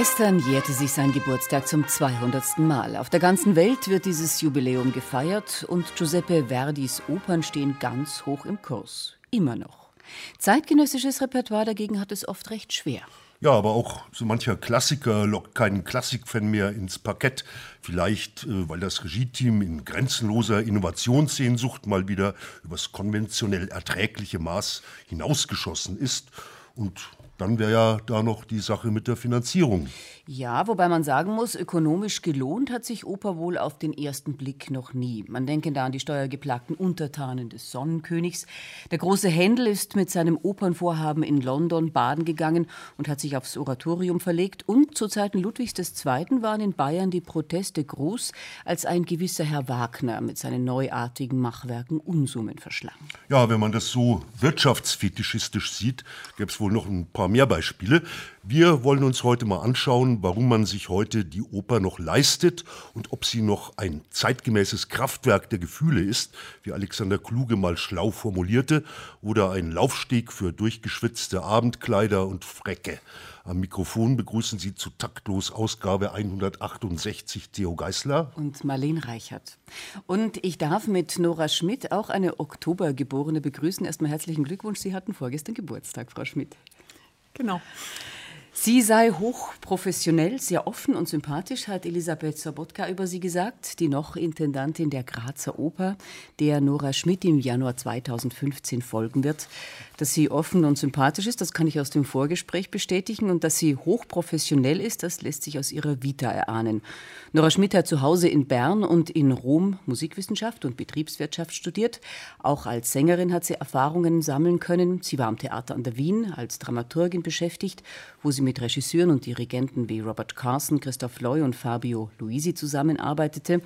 Gestern jährte sich sein Geburtstag zum 200. Mal. Auf der ganzen Welt wird dieses Jubiläum gefeiert und Giuseppe Verdis Opern stehen ganz hoch im Kurs. Immer noch. Zeitgenössisches Repertoire dagegen hat es oft recht schwer. Ja, aber auch so mancher Klassiker lockt keinen Klassikfan mehr ins Parkett. Vielleicht, äh, weil das Regie-Team in grenzenloser Innovationssehnsucht mal wieder übers konventionell erträgliche Maß hinausgeschossen ist. Und dann wäre ja da noch die Sache mit der Finanzierung. Ja, wobei man sagen muss, ökonomisch gelohnt hat sich Oper wohl auf den ersten Blick noch nie. Man denke da an die steuergeplagten Untertanen des Sonnenkönigs. Der große Händel ist mit seinem Opernvorhaben in London baden gegangen und hat sich aufs Oratorium verlegt. Und zu Zeiten Ludwigs II. waren in Bayern die Proteste groß, als ein gewisser Herr Wagner mit seinen neuartigen Machwerken Unsummen verschlang. Ja, wenn man das so wirtschaftsfetischistisch sieht, gäbe es wohl noch ein paar mehr Beispiele. Wir wollen uns heute mal anschauen, warum man sich heute die Oper noch leistet und ob sie noch ein zeitgemäßes Kraftwerk der Gefühle ist, wie Alexander Kluge mal schlau formulierte, oder ein Laufsteg für durchgeschwitzte Abendkleider und Frecke. Am Mikrofon begrüßen Sie zu Taktlos Ausgabe 168 Theo Geißler und Marlene Reichert. Und ich darf mit Nora Schmidt auch eine Oktobergeborene begrüßen. Erstmal herzlichen Glückwunsch. Sie hatten vorgestern Geburtstag, Frau Schmidt. Genau. Sie sei hochprofessionell, sehr offen und sympathisch, hat Elisabeth Sobotka über sie gesagt, die noch Intendantin der Grazer Oper, der Nora Schmidt im Januar 2015 folgen wird. Dass sie offen und sympathisch ist, das kann ich aus dem Vorgespräch bestätigen. Und dass sie hochprofessionell ist, das lässt sich aus ihrer Vita erahnen. Nora Schmidt hat zu Hause in Bern und in Rom Musikwissenschaft und Betriebswirtschaft studiert. Auch als Sängerin hat sie Erfahrungen sammeln können. Sie war am Theater an der Wien als Dramaturgin beschäftigt, wo sie mit Regisseuren und Dirigenten wie Robert Carson, Christoph Loy und Fabio Luisi zusammenarbeitete.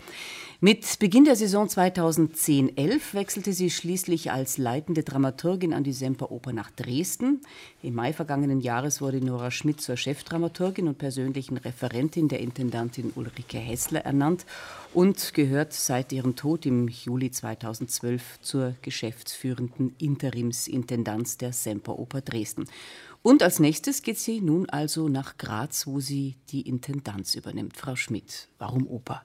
Mit Beginn der Saison 2010-11 wechselte sie schließlich als leitende Dramaturgin an die Semperoper nach Dresden. Im Mai vergangenen Jahres wurde Nora Schmidt zur Chefdramaturgin und persönlichen Referentin der Intendantin Ulrike Hessler ernannt und gehört seit ihrem Tod im Juli 2012 zur geschäftsführenden Interimsintendanz der Semperoper Dresden. Und als nächstes geht sie nun also nach Graz, wo sie die Intendanz übernimmt. Frau Schmidt, warum Oper?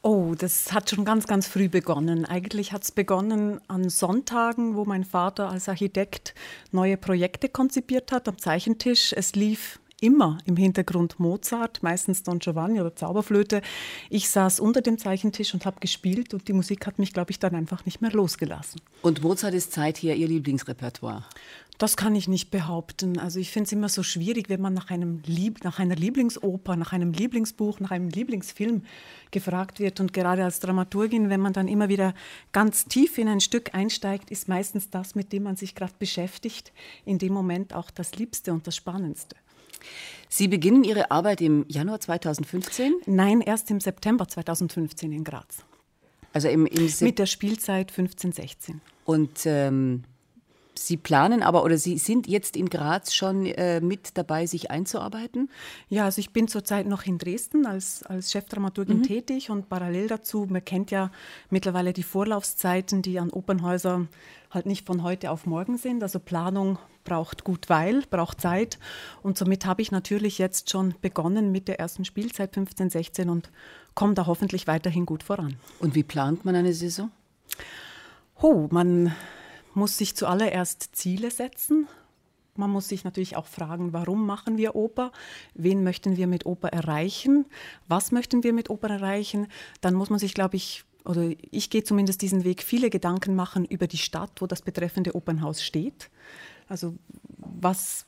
Oh, das hat schon ganz, ganz früh begonnen. Eigentlich hat es begonnen an Sonntagen, wo mein Vater als Architekt neue Projekte konzipiert hat am Zeichentisch. Es lief immer im Hintergrund Mozart, meistens Don Giovanni oder Zauberflöte. Ich saß unter dem Zeichentisch und habe gespielt und die Musik hat mich, glaube ich, dann einfach nicht mehr losgelassen. Und Mozart ist seither Ihr Lieblingsrepertoire? Das kann ich nicht behaupten. Also ich finde es immer so schwierig, wenn man nach, einem Lieb nach einer Lieblingsoper, nach einem Lieblingsbuch, nach einem Lieblingsfilm gefragt wird. Und gerade als Dramaturgin, wenn man dann immer wieder ganz tief in ein Stück einsteigt, ist meistens das, mit dem man sich gerade beschäftigt, in dem Moment auch das Liebste und das Spannendste. Sie beginnen Ihre Arbeit im Januar 2015? Nein, erst im September 2015 in Graz. Also im, im Mit der Spielzeit 15, 16. Und ähm, Sie planen aber oder Sie sind jetzt in Graz schon äh, mit dabei, sich einzuarbeiten? Ja, also ich bin zurzeit noch in Dresden als, als Chefdramaturgin mhm. tätig und parallel dazu, man kennt ja mittlerweile die Vorlaufzeiten, die an Opernhäusern halt nicht von heute auf morgen sind. Also Planung braucht gut Weil, braucht Zeit. Und somit habe ich natürlich jetzt schon begonnen mit der ersten Spielzeit 15, 16 und komme da hoffentlich weiterhin gut voran. Und wie plant man eine Saison? Oh, man muss sich zuallererst Ziele setzen. Man muss sich natürlich auch fragen, warum machen wir Oper? Wen möchten wir mit Oper erreichen? Was möchten wir mit Oper erreichen? Dann muss man sich, glaube ich, oder ich gehe zumindest diesen Weg, viele Gedanken machen über die Stadt, wo das betreffende Opernhaus steht. Also was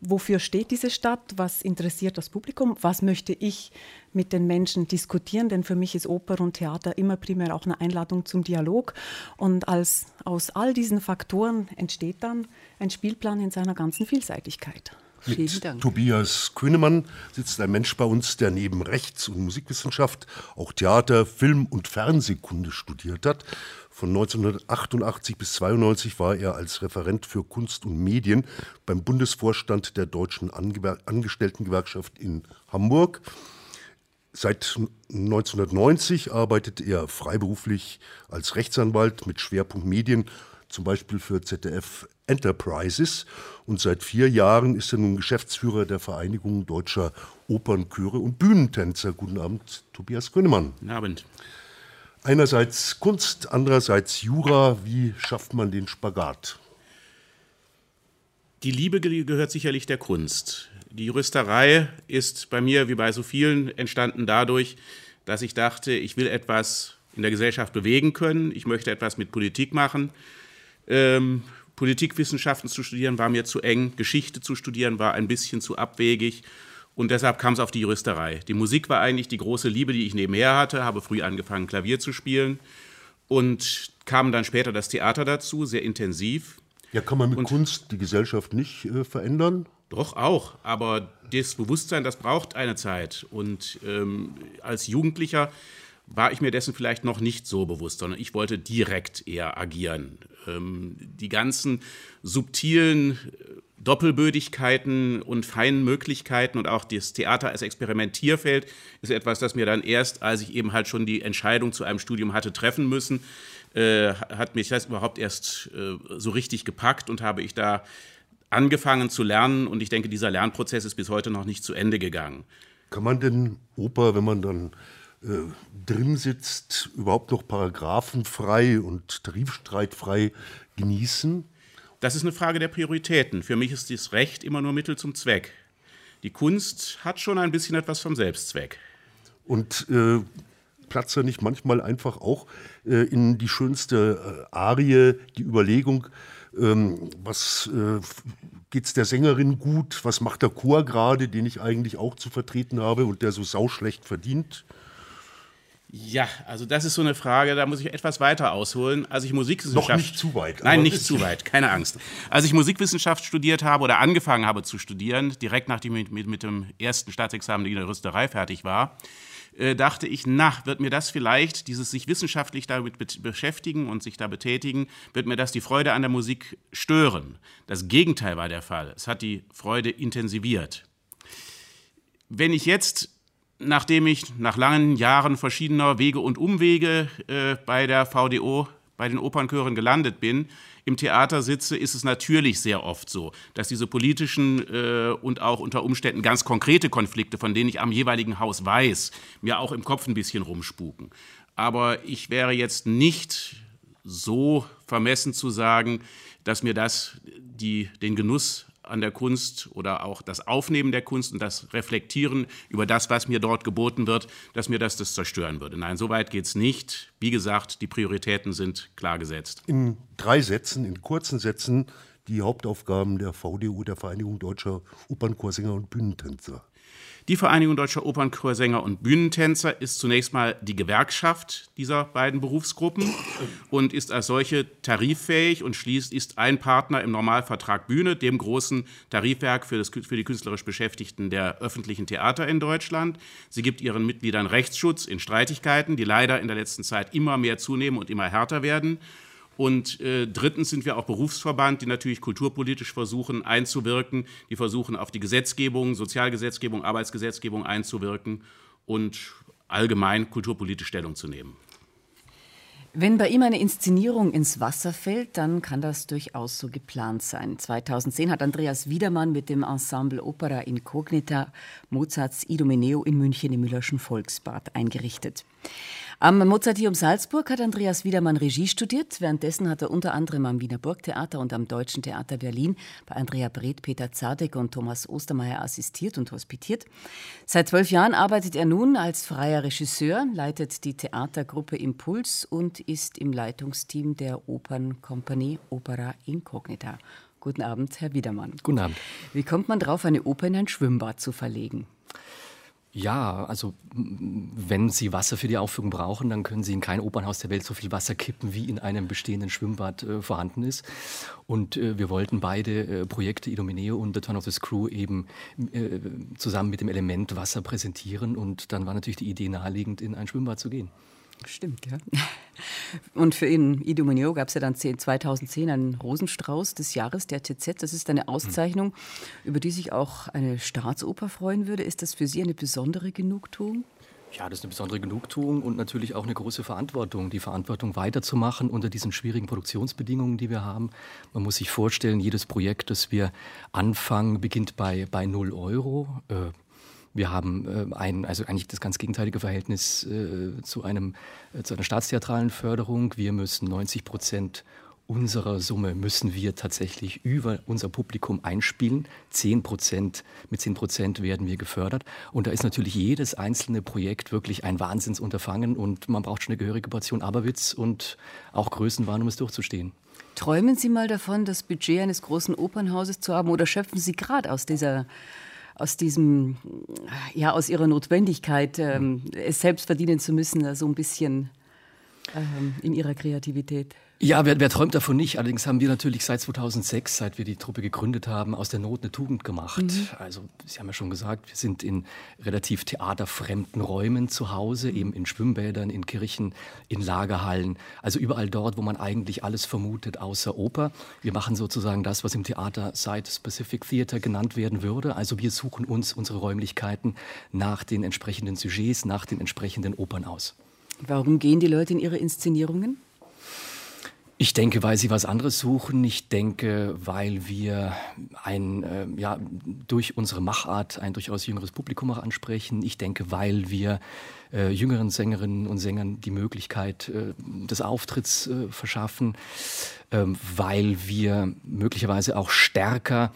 wofür steht diese Stadt, was interessiert das Publikum, was möchte ich mit den Menschen diskutieren, denn für mich ist Oper und Theater immer primär auch eine Einladung zum Dialog. Und als, aus all diesen Faktoren entsteht dann ein Spielplan in seiner ganzen Vielseitigkeit. Mit Tobias Könemann sitzt ein Mensch bei uns, der neben Rechts- und Musikwissenschaft auch Theater, Film und Fernsehkunde studiert hat. Von 1988 bis 92 war er als Referent für Kunst und Medien beim Bundesvorstand der Deutschen Angestelltengewerkschaft in Hamburg. Seit 1990 arbeitet er freiberuflich als Rechtsanwalt mit Schwerpunkt Medien, zum Beispiel für ZDF Enterprises. Und seit vier Jahren ist er nun Geschäftsführer der Vereinigung deutscher Opernchöre und Bühnentänzer. Guten Abend, Tobias Grünemann. Guten Abend. Einerseits Kunst, andererseits Jura. Wie schafft man den Spagat? Die Liebe gehört sicherlich der Kunst. Die Juristerei ist bei mir, wie bei so vielen, entstanden dadurch, dass ich dachte, ich will etwas in der Gesellschaft bewegen können, ich möchte etwas mit Politik machen. Ähm, Politikwissenschaften zu studieren war mir zu eng, Geschichte zu studieren war ein bisschen zu abwegig und deshalb kam es auf die Juristerei. Die Musik war eigentlich die große Liebe, die ich nebenher hatte, habe früh angefangen, Klavier zu spielen und kam dann später das Theater dazu, sehr intensiv. Ja, kann man mit und Kunst die Gesellschaft nicht äh, verändern? Doch auch, aber das Bewusstsein, das braucht eine Zeit. Und ähm, als Jugendlicher war ich mir dessen vielleicht noch nicht so bewusst, sondern ich wollte direkt eher agieren. Ähm, die ganzen subtilen äh, Doppelbödigkeiten und feinen Möglichkeiten und auch das Theater als Experimentierfeld ist etwas, das mir dann erst, als ich eben halt schon die Entscheidung zu einem Studium hatte treffen müssen, äh, hat mich das überhaupt erst äh, so richtig gepackt und habe ich da angefangen zu lernen und ich denke, dieser Lernprozess ist bis heute noch nicht zu Ende gegangen. Kann man denn Oper, wenn man dann äh, drin sitzt, überhaupt noch paragraphenfrei und tarifstreitfrei genießen? Das ist eine Frage der Prioritäten. Für mich ist das Recht immer nur Mittel zum Zweck. Die Kunst hat schon ein bisschen etwas vom Selbstzweck. Und äh, platzt nicht manchmal einfach auch äh, in die schönste äh, Arie die Überlegung, ähm, was äh, es der Sängerin gut, was macht der Chor gerade, den ich eigentlich auch zu vertreten habe und der so sauschlecht verdient? Ja, also das ist so eine Frage, da muss ich etwas weiter ausholen. Als ich Musikwissenschaft. Noch nicht zu weit. Nein, nicht zu weit, keine Angst. Als ich Musikwissenschaft studiert habe oder angefangen habe zu studieren, direkt nachdem ich mit, mit dem ersten Staatsexamen in der Rüsterei fertig war, äh, dachte ich, na, wird mir das vielleicht, dieses sich wissenschaftlich damit beschäftigen und sich da betätigen, wird mir das die Freude an der Musik stören. Das Gegenteil war der Fall. Es hat die Freude intensiviert. Wenn ich jetzt nachdem ich nach langen Jahren verschiedener Wege und Umwege äh, bei der VDO, bei den Opernchören gelandet bin, im Theater sitze, ist es natürlich sehr oft so, dass diese politischen äh, und auch unter Umständen ganz konkrete Konflikte, von denen ich am jeweiligen Haus weiß, mir auch im Kopf ein bisschen rumspuken. Aber ich wäre jetzt nicht so vermessen zu sagen, dass mir das die, den Genuss an der Kunst oder auch das Aufnehmen der Kunst und das Reflektieren über das, was mir dort geboten wird, dass mir das das zerstören würde. Nein, so weit geht es nicht. Wie gesagt, die Prioritäten sind klar gesetzt. In drei Sätzen, in kurzen Sätzen, die Hauptaufgaben der VDU, der Vereinigung Deutscher Opernchorsänger und Bühnentänzer. Die Vereinigung Deutscher Opernchorsänger und Bühnentänzer ist zunächst mal die Gewerkschaft dieser beiden Berufsgruppen und ist als solche tariffähig und schließt ist ein Partner im Normalvertrag Bühne, dem großen Tarifwerk für, das, für die künstlerisch Beschäftigten der öffentlichen Theater in Deutschland. Sie gibt ihren Mitgliedern Rechtsschutz in Streitigkeiten, die leider in der letzten Zeit immer mehr zunehmen und immer härter werden. Und äh, drittens sind wir auch Berufsverband, die natürlich kulturpolitisch versuchen einzuwirken, die versuchen auf die Gesetzgebung, Sozialgesetzgebung, Arbeitsgesetzgebung einzuwirken und allgemein kulturpolitisch Stellung zu nehmen. Wenn bei ihm eine Inszenierung ins Wasser fällt, dann kann das durchaus so geplant sein. 2010 hat Andreas Wiedermann mit dem Ensemble Opera Incognita Mozarts Idomeneo in München im Müllerschen Volksbad eingerichtet. Am Mozarteum Salzburg hat Andreas Wiedermann Regie studiert. Währenddessen hat er unter anderem am Wiener Burgtheater und am Deutschen Theater Berlin bei Andrea Breth, Peter Zadek und Thomas Ostermeier assistiert und hospitiert. Seit zwölf Jahren arbeitet er nun als freier Regisseur, leitet die Theatergruppe Impuls und ist im Leitungsteam der Opernkompanie Opera Incognita. Guten Abend, Herr Wiedermann. Guten Abend. Wie kommt man drauf, eine Oper in ein Schwimmbad zu verlegen? Ja, also wenn Sie Wasser für die Aufführung brauchen, dann können Sie in kein Opernhaus der Welt so viel Wasser kippen, wie in einem bestehenden Schwimmbad äh, vorhanden ist. Und äh, wir wollten beide äh, Projekte, Idomeneo und The Turn of the Screw, eben äh, zusammen mit dem Element Wasser präsentieren. Und dann war natürlich die Idee naheliegend, in ein Schwimmbad zu gehen. Stimmt, ja. Und für ihn, Ido Munio, gab es ja dann 2010 einen Rosenstrauß des Jahres der TZ. Das ist eine Auszeichnung, über die sich auch eine Staatsoper freuen würde. Ist das für Sie eine besondere Genugtuung? Ja, das ist eine besondere Genugtuung und natürlich auch eine große Verantwortung, die Verantwortung weiterzumachen unter diesen schwierigen Produktionsbedingungen, die wir haben. Man muss sich vorstellen, jedes Projekt, das wir anfangen, beginnt bei, bei 0 Euro. Äh, wir haben äh, ein, also eigentlich das ganz gegenteilige Verhältnis äh, zu, einem, äh, zu einer staatstheatralen Förderung. Wir müssen 90 Prozent unserer Summe müssen wir tatsächlich über unser Publikum einspielen. 10 Prozent, mit 10 Prozent werden wir gefördert. Und da ist natürlich jedes einzelne Projekt wirklich ein Wahnsinnsunterfangen und man braucht schon eine gehörige Portion Aberwitz und auch Größenwahn, um es durchzustehen. Träumen Sie mal davon, das Budget eines großen Opernhauses zu haben oder schöpfen Sie gerade aus dieser aus diesem, ja, aus ihrer Notwendigkeit, ähm, es selbst verdienen zu müssen, so ein bisschen ähm, in ihrer Kreativität. Ja, wer, wer, träumt davon nicht? Allerdings haben wir natürlich seit 2006, seit wir die Truppe gegründet haben, aus der Not eine Tugend gemacht. Mhm. Also Sie haben ja schon gesagt, wir sind in relativ theaterfremden Räumen zu Hause, eben in Schwimmbädern, in Kirchen, in Lagerhallen, also überall dort, wo man eigentlich alles vermutet, außer Oper. Wir machen sozusagen das, was im Theater Site Specific Theater genannt werden würde. Also wir suchen uns unsere Räumlichkeiten nach den entsprechenden Sujets, nach den entsprechenden Opern aus. Warum gehen die Leute in ihre Inszenierungen? Ich denke, weil sie was anderes suchen. Ich denke, weil wir ein, äh, ja, durch unsere Machart ein durchaus jüngeres Publikum auch ansprechen. Ich denke, weil wir äh, jüngeren Sängerinnen und Sängern die Möglichkeit äh, des Auftritts äh, verschaffen, ähm, weil wir möglicherweise auch stärker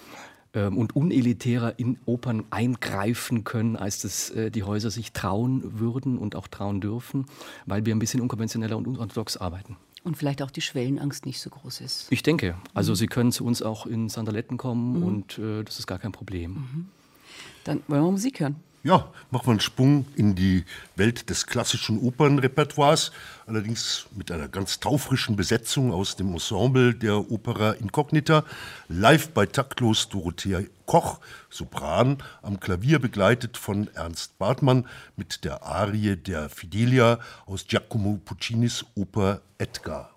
und unelitärer in Opern eingreifen können, als das äh, die Häuser sich trauen würden und auch trauen dürfen, weil wir ein bisschen unkonventioneller und unorthodox arbeiten. Und vielleicht auch die Schwellenangst nicht so groß ist. Ich denke. Also mhm. Sie können zu uns auch in Sandaletten kommen mhm. und äh, das ist gar kein Problem. Mhm. Dann wollen wir Musik hören. Ja, machen wir einen Sprung in die Welt des klassischen Opernrepertoires, allerdings mit einer ganz taufrischen Besetzung aus dem Ensemble der Opera Incognita, live bei taktlos Dorothea Koch, Sopran, am Klavier begleitet von Ernst Bartmann mit der Arie der Fidelia aus Giacomo Puccinis Oper Edgar.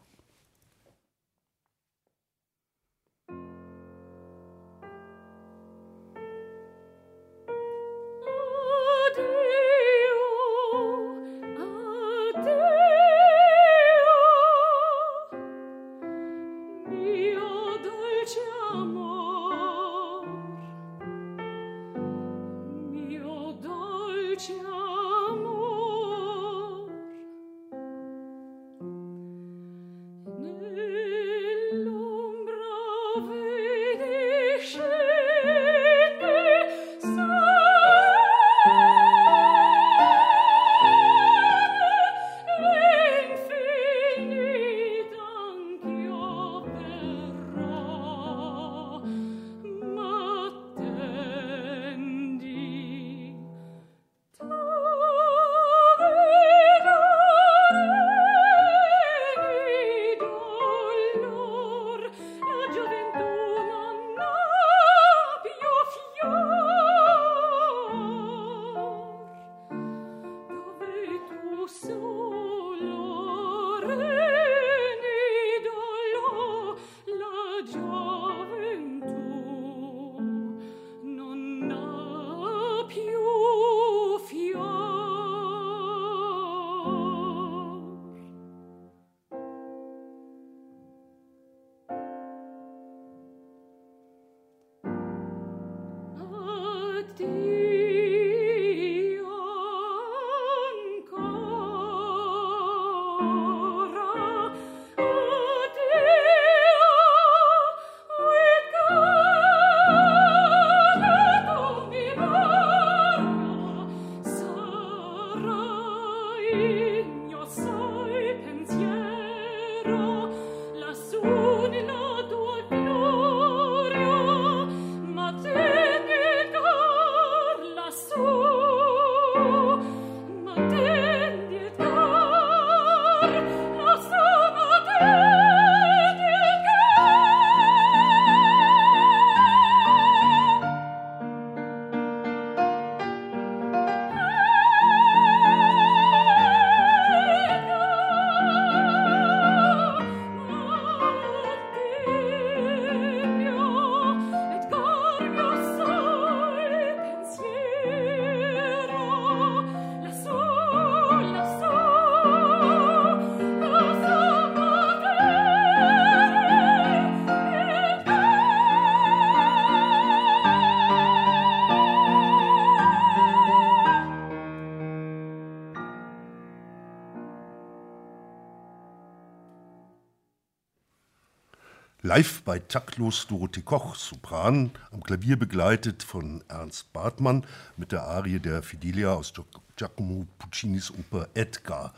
Live bei Taktlos Dorothee Koch, Sopran, am Klavier begleitet von Ernst Bartmann mit der Arie der Fidelia aus Giacomo Puccinis Oper Edgar.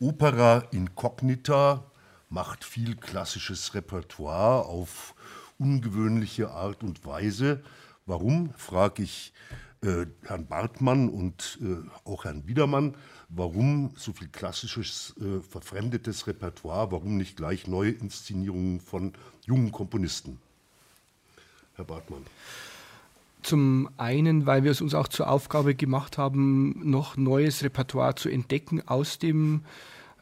Opera incognita macht viel klassisches Repertoire auf ungewöhnliche Art und Weise. Warum, frage ich äh, Herrn Bartmann und äh, auch Herrn Biedermann, warum so viel klassisches, äh, verfremdetes Repertoire, warum nicht gleich neue Inszenierungen von jungen Komponisten? Herr Bartmann. Zum einen, weil wir es uns auch zur Aufgabe gemacht haben, noch neues Repertoire zu entdecken aus dem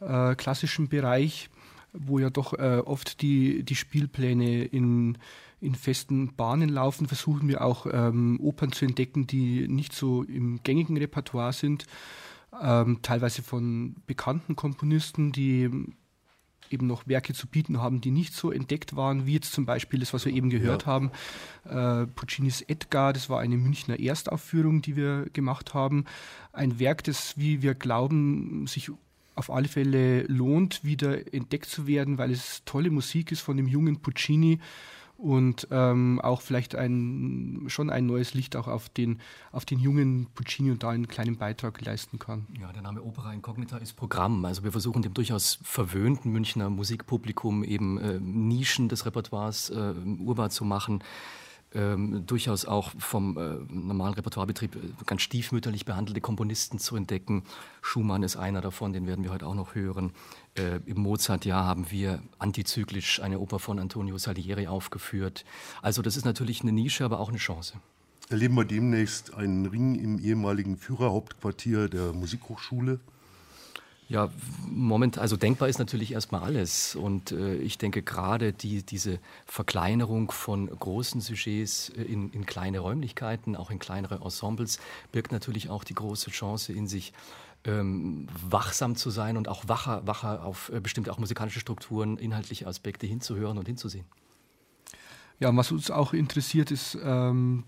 äh, klassischen Bereich, wo ja doch äh, oft die, die Spielpläne in in festen Bahnen laufen, versuchen wir auch ähm, Opern zu entdecken, die nicht so im gängigen Repertoire sind, ähm, teilweise von bekannten Komponisten, die eben noch Werke zu bieten haben, die nicht so entdeckt waren, wie jetzt zum Beispiel das, was wir eben gehört ja. haben, äh, Puccinis Edgar, das war eine Münchner Erstaufführung, die wir gemacht haben. Ein Werk, das, wie wir glauben, sich auf alle Fälle lohnt, wieder entdeckt zu werden, weil es tolle Musik ist von dem jungen Puccini und ähm, auch vielleicht ein, schon ein neues Licht auch auf den, auf den jungen Puccini und da einen kleinen Beitrag leisten kann. Ja, der Name Opera Incognita ist Programm. Also wir versuchen dem durchaus verwöhnten Münchner Musikpublikum eben äh, Nischen des Repertoires äh, urbar zu machen ähm, durchaus auch vom äh, normalen Repertoirebetrieb äh, ganz stiefmütterlich behandelte Komponisten zu entdecken. Schumann ist einer davon, den werden wir heute auch noch hören. Äh, Im Mozart-Jahr haben wir antizyklisch eine Oper von Antonio Salieri aufgeführt. Also das ist natürlich eine Nische, aber auch eine Chance. Erleben wir demnächst einen Ring im ehemaligen Führerhauptquartier der Musikhochschule? Ja, Moment, also denkbar ist natürlich erstmal alles. Und äh, ich denke gerade die, diese Verkleinerung von großen Sujets äh, in, in kleine Räumlichkeiten, auch in kleinere Ensembles, birgt natürlich auch die große Chance in sich, ähm, wachsam zu sein und auch wacher, wacher auf äh, bestimmte auch musikalische Strukturen, inhaltliche Aspekte hinzuhören und hinzusehen. Ja, und was uns auch interessiert, ist ähm,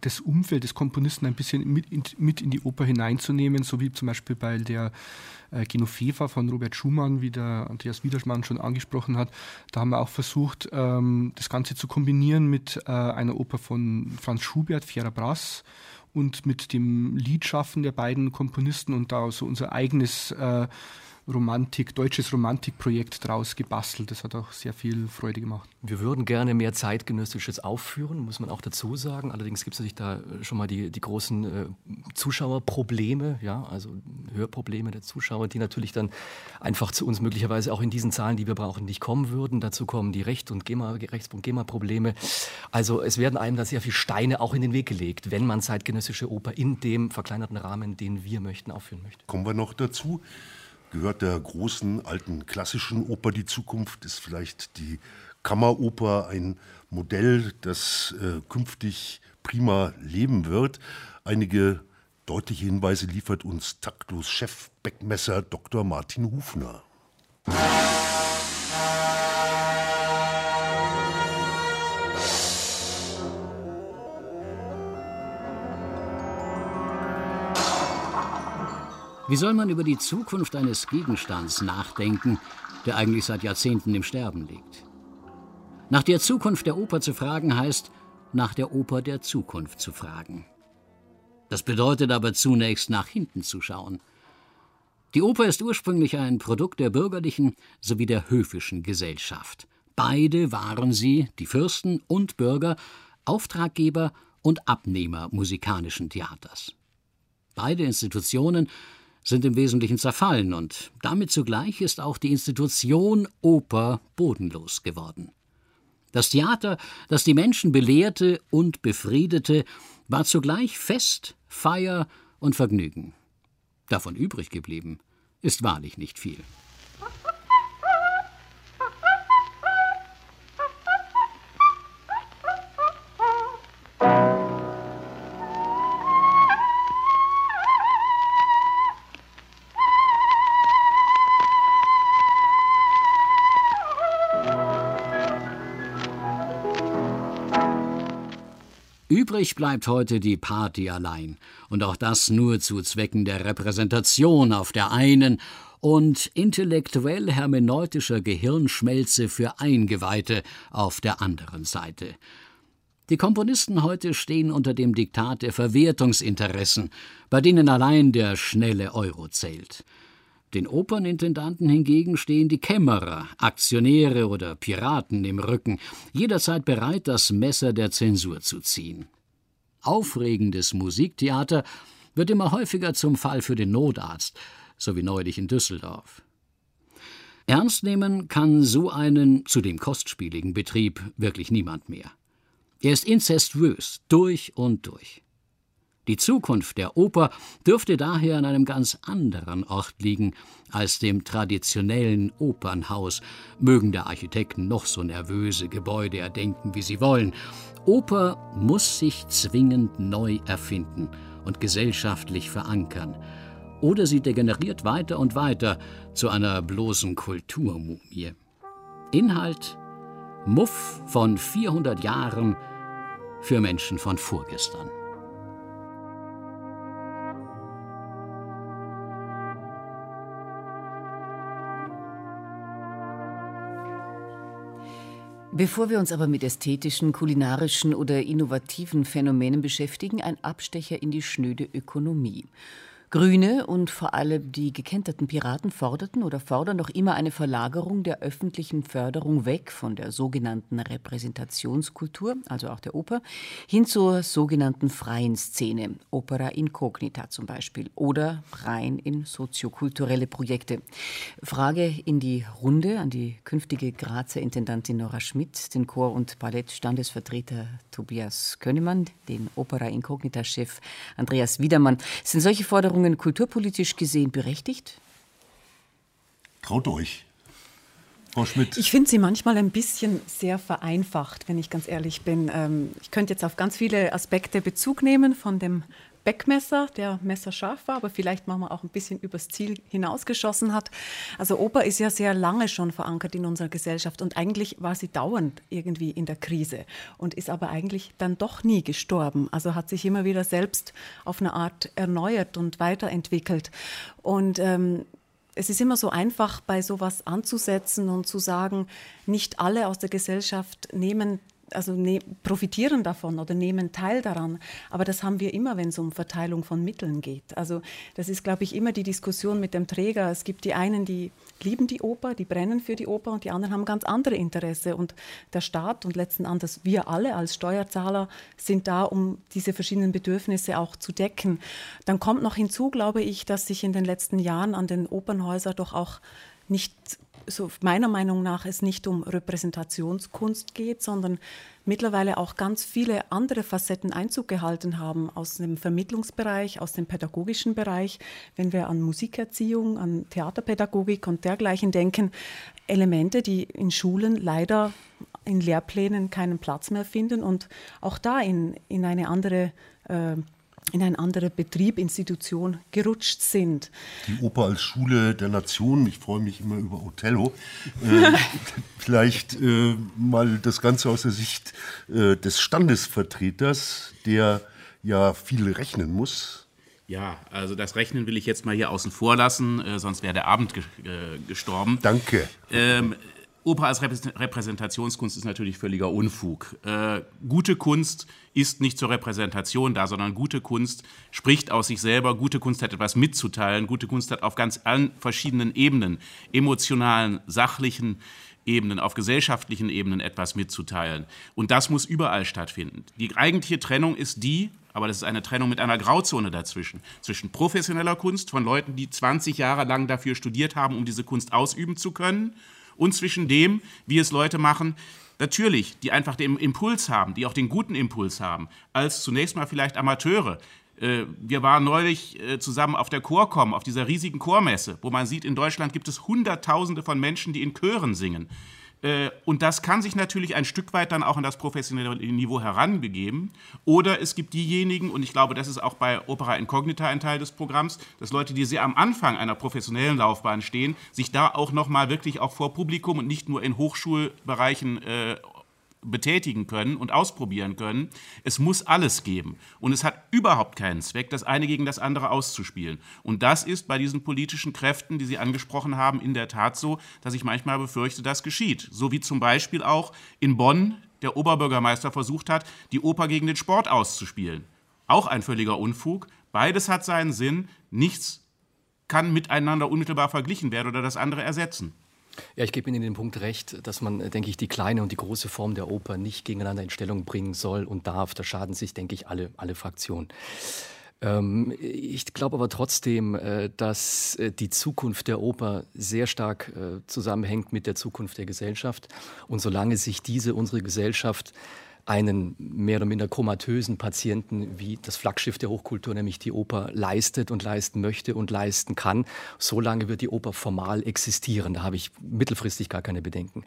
das Umfeld des Komponisten ein bisschen mit in, mit in die Oper hineinzunehmen, so wie zum Beispiel bei der äh, Genoveva von Robert Schumann, wie der Andreas Wiederschmann schon angesprochen hat. Da haben wir auch versucht, ähm, das Ganze zu kombinieren mit äh, einer Oper von Franz Schubert, Fiera Brass, und mit dem Liedschaffen der beiden Komponisten und da so unser eigenes äh, Romantik, deutsches Romantikprojekt draus gebastelt. Das hat auch sehr viel Freude gemacht. Wir würden gerne mehr zeitgenössisches aufführen, muss man auch dazu sagen. Allerdings gibt es natürlich da schon mal die, die großen äh, Zuschauerprobleme, ja, also Hörprobleme der Zuschauer, die natürlich dann einfach zu uns möglicherweise auch in diesen Zahlen, die wir brauchen, nicht kommen würden. Dazu kommen die Recht- und GEMA, Rechts- und GEMA-Probleme. Also es werden einem da sehr viele Steine auch in den Weg gelegt, wenn man zeitgenössische Oper in dem verkleinerten Rahmen, den wir möchten, aufführen möchte. Kommen wir noch dazu gehört der großen alten klassischen Oper die Zukunft, ist vielleicht die Kammeroper ein Modell, das äh, künftig prima leben wird. Einige deutliche Hinweise liefert uns taktlos Chef Beckmesser Dr. Martin Hufner. Wie soll man über die Zukunft eines Gegenstands nachdenken, der eigentlich seit Jahrzehnten im Sterben liegt? Nach der Zukunft der Oper zu fragen heißt, nach der Oper der Zukunft zu fragen. Das bedeutet aber zunächst nach hinten zu schauen. Die Oper ist ursprünglich ein Produkt der bürgerlichen sowie der höfischen Gesellschaft. Beide waren sie, die Fürsten und Bürger, Auftraggeber und Abnehmer musikanischen Theaters. Beide Institutionen sind im Wesentlichen zerfallen und damit zugleich ist auch die Institution Oper bodenlos geworden. Das Theater, das die Menschen belehrte und befriedete, war zugleich Fest, Feier und Vergnügen. Davon übrig geblieben ist wahrlich nicht viel. Übrig bleibt heute die Party allein, und auch das nur zu Zwecken der Repräsentation auf der einen und intellektuell-hermeneutischer Gehirnschmelze für Eingeweihte auf der anderen Seite. Die Komponisten heute stehen unter dem Diktat der Verwertungsinteressen, bei denen allein der schnelle Euro zählt. Den Opernintendanten hingegen stehen die Kämmerer, Aktionäre oder Piraten im Rücken, jederzeit bereit, das Messer der Zensur zu ziehen. Aufregendes Musiktheater wird immer häufiger zum Fall für den Notarzt, so wie neulich in Düsseldorf. Ernst nehmen kann so einen zudem kostspieligen Betrieb wirklich niemand mehr. Er ist inzestuös durch und durch. Die Zukunft der Oper dürfte daher an einem ganz anderen Ort liegen als dem traditionellen Opernhaus, mögen der Architekten noch so nervöse Gebäude erdenken, wie sie wollen. Oper muss sich zwingend neu erfinden und gesellschaftlich verankern, oder sie degeneriert weiter und weiter zu einer bloßen Kulturmumie. Inhalt Muff von 400 Jahren für Menschen von vorgestern. Bevor wir uns aber mit ästhetischen, kulinarischen oder innovativen Phänomenen beschäftigen, ein Abstecher in die schnöde Ökonomie. Grüne und vor allem die gekenterten Piraten forderten oder fordern noch immer eine Verlagerung der öffentlichen Förderung weg von der sogenannten Repräsentationskultur, also auch der Oper, hin zur sogenannten freien Szene, Opera incognita zum Beispiel, oder rein in soziokulturelle Projekte. Frage in die Runde an die künftige Grazer Intendantin Nora Schmidt, den Chor- und Ballettstandesvertreter Tobias Könnemann, den Opera incognita-Chef Andreas Wiedermann. Sind solche Forderungen Forderungen kulturpolitisch gesehen berechtigt? Traut euch. Frau Schmidt. Ich finde sie manchmal ein bisschen sehr vereinfacht, wenn ich ganz ehrlich bin. Ähm, ich könnte jetzt auf ganz viele Aspekte Bezug nehmen von dem Beckmesser, der messerscharf war, aber vielleicht manchmal auch ein bisschen übers Ziel hinausgeschossen hat. Also Oper ist ja sehr lange schon verankert in unserer Gesellschaft und eigentlich war sie dauernd irgendwie in der Krise und ist aber eigentlich dann doch nie gestorben. Also hat sich immer wieder selbst auf eine Art erneuert und weiterentwickelt. Und ähm, es ist immer so einfach, bei sowas anzusetzen und zu sagen, nicht alle aus der Gesellschaft nehmen also ne, profitieren davon oder nehmen teil daran. Aber das haben wir immer, wenn es um Verteilung von Mitteln geht. Also das ist, glaube ich, immer die Diskussion mit dem Träger. Es gibt die einen, die lieben die Oper, die brennen für die Oper und die anderen haben ganz andere Interesse. Und der Staat und letzten Endes wir alle als Steuerzahler sind da, um diese verschiedenen Bedürfnisse auch zu decken. Dann kommt noch hinzu, glaube ich, dass sich in den letzten Jahren an den Opernhäusern doch auch nicht so meiner Meinung nach es nicht um Repräsentationskunst geht, sondern mittlerweile auch ganz viele andere Facetten Einzug gehalten haben aus dem Vermittlungsbereich, aus dem pädagogischen Bereich. Wenn wir an Musikerziehung, an Theaterpädagogik und dergleichen denken, Elemente, die in Schulen leider in Lehrplänen keinen Platz mehr finden und auch da in, in eine andere äh, in ein anderer Betrieb, Institution gerutscht sind. Die Oper als Schule der Nation, ich freue mich immer über Othello. Äh, vielleicht äh, mal das Ganze aus der Sicht äh, des Standesvertreters, der ja viel rechnen muss. Ja, also das Rechnen will ich jetzt mal hier außen vor lassen, äh, sonst wäre der Abend ge äh, gestorben. Danke. Ähm, Oper als Repräsentationskunst ist natürlich völliger Unfug. Äh, gute Kunst ist nicht zur Repräsentation da, sondern gute Kunst spricht aus sich selber. Gute Kunst hat etwas mitzuteilen. Gute Kunst hat auf ganz verschiedenen Ebenen, emotionalen, sachlichen Ebenen, auf gesellschaftlichen Ebenen etwas mitzuteilen. Und das muss überall stattfinden. Die eigentliche Trennung ist die, aber das ist eine Trennung mit einer Grauzone dazwischen. Zwischen professioneller Kunst von Leuten, die 20 Jahre lang dafür studiert haben, um diese Kunst ausüben zu können, und zwischen dem, wie es Leute machen, natürlich, die einfach den Impuls haben, die auch den guten Impuls haben, als zunächst mal vielleicht Amateure. Äh, wir waren neulich äh, zusammen auf der Chorkom, auf dieser riesigen Chormesse, wo man sieht, in Deutschland gibt es Hunderttausende von Menschen, die in Chören singen. Äh, und das kann sich natürlich ein Stück weit dann auch an das professionelle Niveau herangegeben. Oder es gibt diejenigen, und ich glaube, das ist auch bei Opera Incognita ein Teil des Programms, dass Leute, die sehr am Anfang einer professionellen Laufbahn stehen, sich da auch nochmal wirklich auch vor Publikum und nicht nur in Hochschulbereichen äh, betätigen können und ausprobieren können. Es muss alles geben. Und es hat überhaupt keinen Zweck, das eine gegen das andere auszuspielen. Und das ist bei diesen politischen Kräften, die Sie angesprochen haben, in der Tat so, dass ich manchmal befürchte, das geschieht. So wie zum Beispiel auch in Bonn der Oberbürgermeister versucht hat, die Oper gegen den Sport auszuspielen. Auch ein völliger Unfug. Beides hat seinen Sinn. Nichts kann miteinander unmittelbar verglichen werden oder das andere ersetzen. Ja, ich gebe Ihnen den Punkt recht, dass man, denke ich, die kleine und die große Form der Oper nicht gegeneinander in Stellung bringen soll und darf. Da schaden sich, denke ich, alle, alle Fraktionen. Ähm, ich glaube aber trotzdem, äh, dass äh, die Zukunft der Oper sehr stark äh, zusammenhängt mit der Zukunft der Gesellschaft. Und solange sich diese, unsere Gesellschaft, einen mehr oder minder komatösen Patienten wie das Flaggschiff der Hochkultur, nämlich die Oper, leistet und leisten möchte und leisten kann. Solange wird die Oper formal existieren. Da habe ich mittelfristig gar keine Bedenken.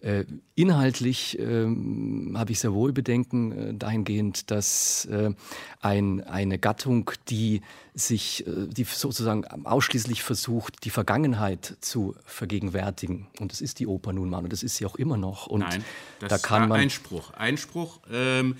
Äh, inhaltlich ähm, habe ich sehr wohl Bedenken äh, dahingehend, dass äh, ein, eine Gattung, die sich, die sozusagen ausschließlich versucht, die Vergangenheit zu vergegenwärtigen, und das ist die Oper nun mal, und das ist sie auch immer noch. Und Nein, das da kann man Einspruch. Einspruch. Ähm,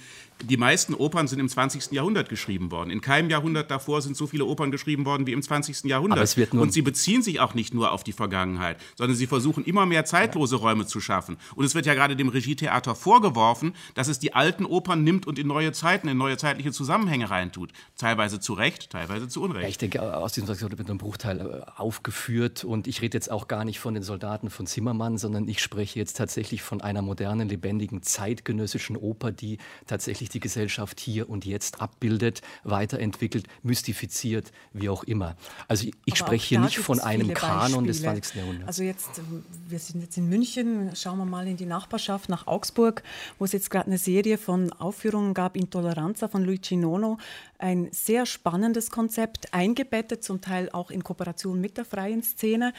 die meisten Opern sind im 20. Jahrhundert geschrieben worden. In keinem Jahrhundert davor sind so viele Opern geschrieben worden wie im 20. Jahrhundert. Und sie beziehen sich auch nicht nur auf die Vergangenheit, sondern sie versuchen immer mehr zeitlose Räume zu schaffen. Und es wird ja gerade dem Regietheater vorgeworfen, dass es die alten Opern nimmt und in neue Zeiten, in neue zeitliche Zusammenhänge reintut. Teilweise zu Recht, teilweise zu Unrecht. Ja, ich denke, aus diesem Traktat wird ein Bruchteil äh, aufgeführt. Und ich rede jetzt auch gar nicht von den Soldaten von Zimmermann, sondern ich spreche jetzt tatsächlich von einer modernen, lebendigen, zeitgenössischen Oper, die tatsächlich die Gesellschaft hier und jetzt abbildet, weiterentwickelt, mystifiziert, wie auch immer. Also ich, spreche hier nicht von einem Kanon des 20. Jahrhunderts. Also jetzt, wir sind jetzt in München, schauen wir mal in die Nachbarschaft nach Augsburg, wo es jetzt gerade eine Serie von Aufführungen gab, Intoleranza von Luigi Nono, ein sehr spannendes Konzept, eingebettet zum Teil auch in Kooperation mit der freien Szene.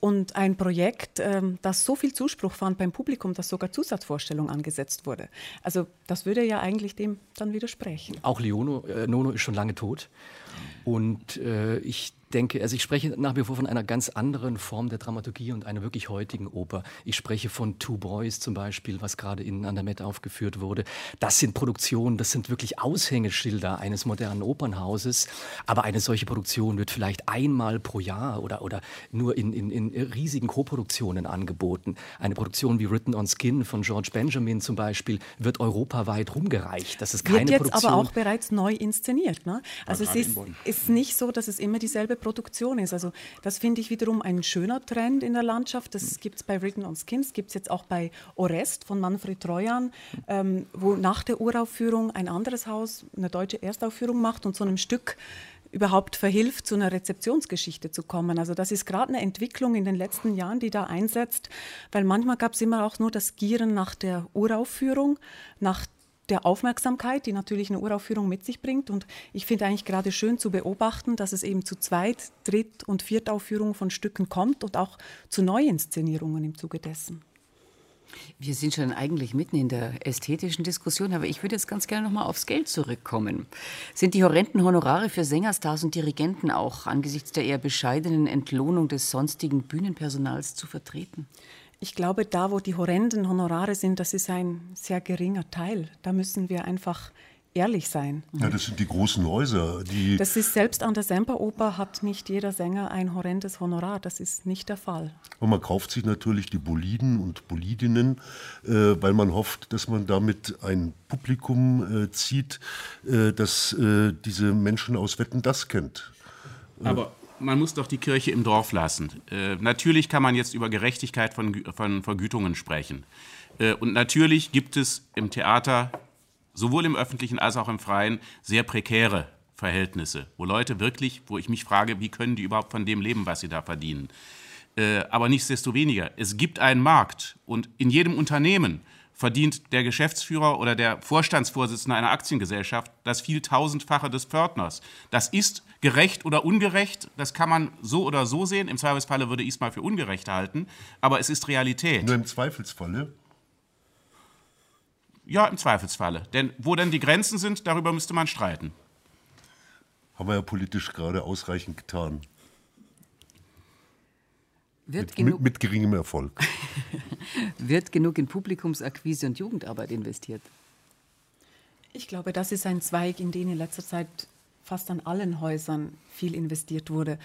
Und ein Projekt, ähm, das so viel Zuspruch fand beim Publikum, dass sogar Zusatzvorstellung angesetzt wurde. Also das würde ja eigentlich dem dann widersprechen. Auch Leono, äh, Nono ist schon lange tot. Und äh, ich denke, also ich spreche nach wie vor von einer ganz anderen Form der Dramaturgie und einer wirklich heutigen Oper. Ich spreche von Two Boys zum Beispiel, was gerade in An der Met aufgeführt wurde. Das sind Produktionen, das sind wirklich Aushängeschilder eines modernen Opernhauses. Aber eine solche Produktion wird vielleicht einmal pro Jahr oder, oder nur in, in, in riesigen Koproduktionen angeboten. Eine Produktion wie Written on Skin von George Benjamin zum Beispiel wird europaweit rumgereicht. Das ist keine wird jetzt Produktion. aber auch bereits neu inszeniert. Ne? Also es ist, ist nicht so, dass es immer dieselbe Produktion ist. Also das finde ich wiederum ein schöner Trend in der Landschaft. Das gibt es bei Written on Skins, gibt es jetzt auch bei Orest von Manfred Treuan, ähm, wo nach der Uraufführung ein anderes Haus eine deutsche Erstaufführung macht und so einem Stück überhaupt verhilft, zu einer Rezeptionsgeschichte zu kommen. Also das ist gerade eine Entwicklung in den letzten Jahren, die da einsetzt, weil manchmal gab es immer auch nur das Gieren nach der Uraufführung, nach der Aufmerksamkeit, die natürlich eine Uraufführung mit sich bringt. Und ich finde eigentlich gerade schön zu beobachten, dass es eben zu Zweit-, Dritt- und Viertaufführungen von Stücken kommt und auch zu Neuinszenierungen im Zuge dessen. Wir sind schon eigentlich mitten in der ästhetischen Diskussion, aber ich würde jetzt ganz gerne noch mal aufs Geld zurückkommen. Sind die horrenden Honorare für Sängerstars und Dirigenten auch angesichts der eher bescheidenen Entlohnung des sonstigen Bühnenpersonals zu vertreten? Ich glaube, da, wo die horrenden Honorare sind, das ist ein sehr geringer Teil. Da müssen wir einfach ehrlich sein. Ja, das sind die großen Häuser. Die das ist selbst an der Semperoper hat nicht jeder Sänger ein horrendes Honorar. Das ist nicht der Fall. Und man kauft sich natürlich die Boliden und Bolidinnen, äh, weil man hofft, dass man damit ein Publikum äh, zieht, äh, das äh, diese Menschen aus Wetten das kennt. Aber man muss doch die Kirche im Dorf lassen. Äh, natürlich kann man jetzt über Gerechtigkeit von, von Vergütungen sprechen. Äh, und natürlich gibt es im Theater, sowohl im öffentlichen als auch im freien, sehr prekäre Verhältnisse, wo Leute wirklich, wo ich mich frage, wie können die überhaupt von dem leben, was sie da verdienen. Äh, aber nichtsdestoweniger, es gibt einen Markt und in jedem Unternehmen verdient der Geschäftsführer oder der Vorstandsvorsitzende einer Aktiengesellschaft das Vieltausendfache des Pförtners. Das ist gerecht oder ungerecht, das kann man so oder so sehen. Im Zweifelsfalle würde ich es mal für ungerecht halten, aber es ist Realität. Nur im Zweifelsfalle? Ja, im Zweifelsfalle. Denn wo denn die Grenzen sind, darüber müsste man streiten. Haben wir ja politisch gerade ausreichend getan. Mit, mit, mit geringem Erfolg. Wird genug in Publikumsakquise und Jugendarbeit investiert? Ich glaube, das ist ein Zweig, in den in letzter Zeit fast an allen Häusern viel investiert wurde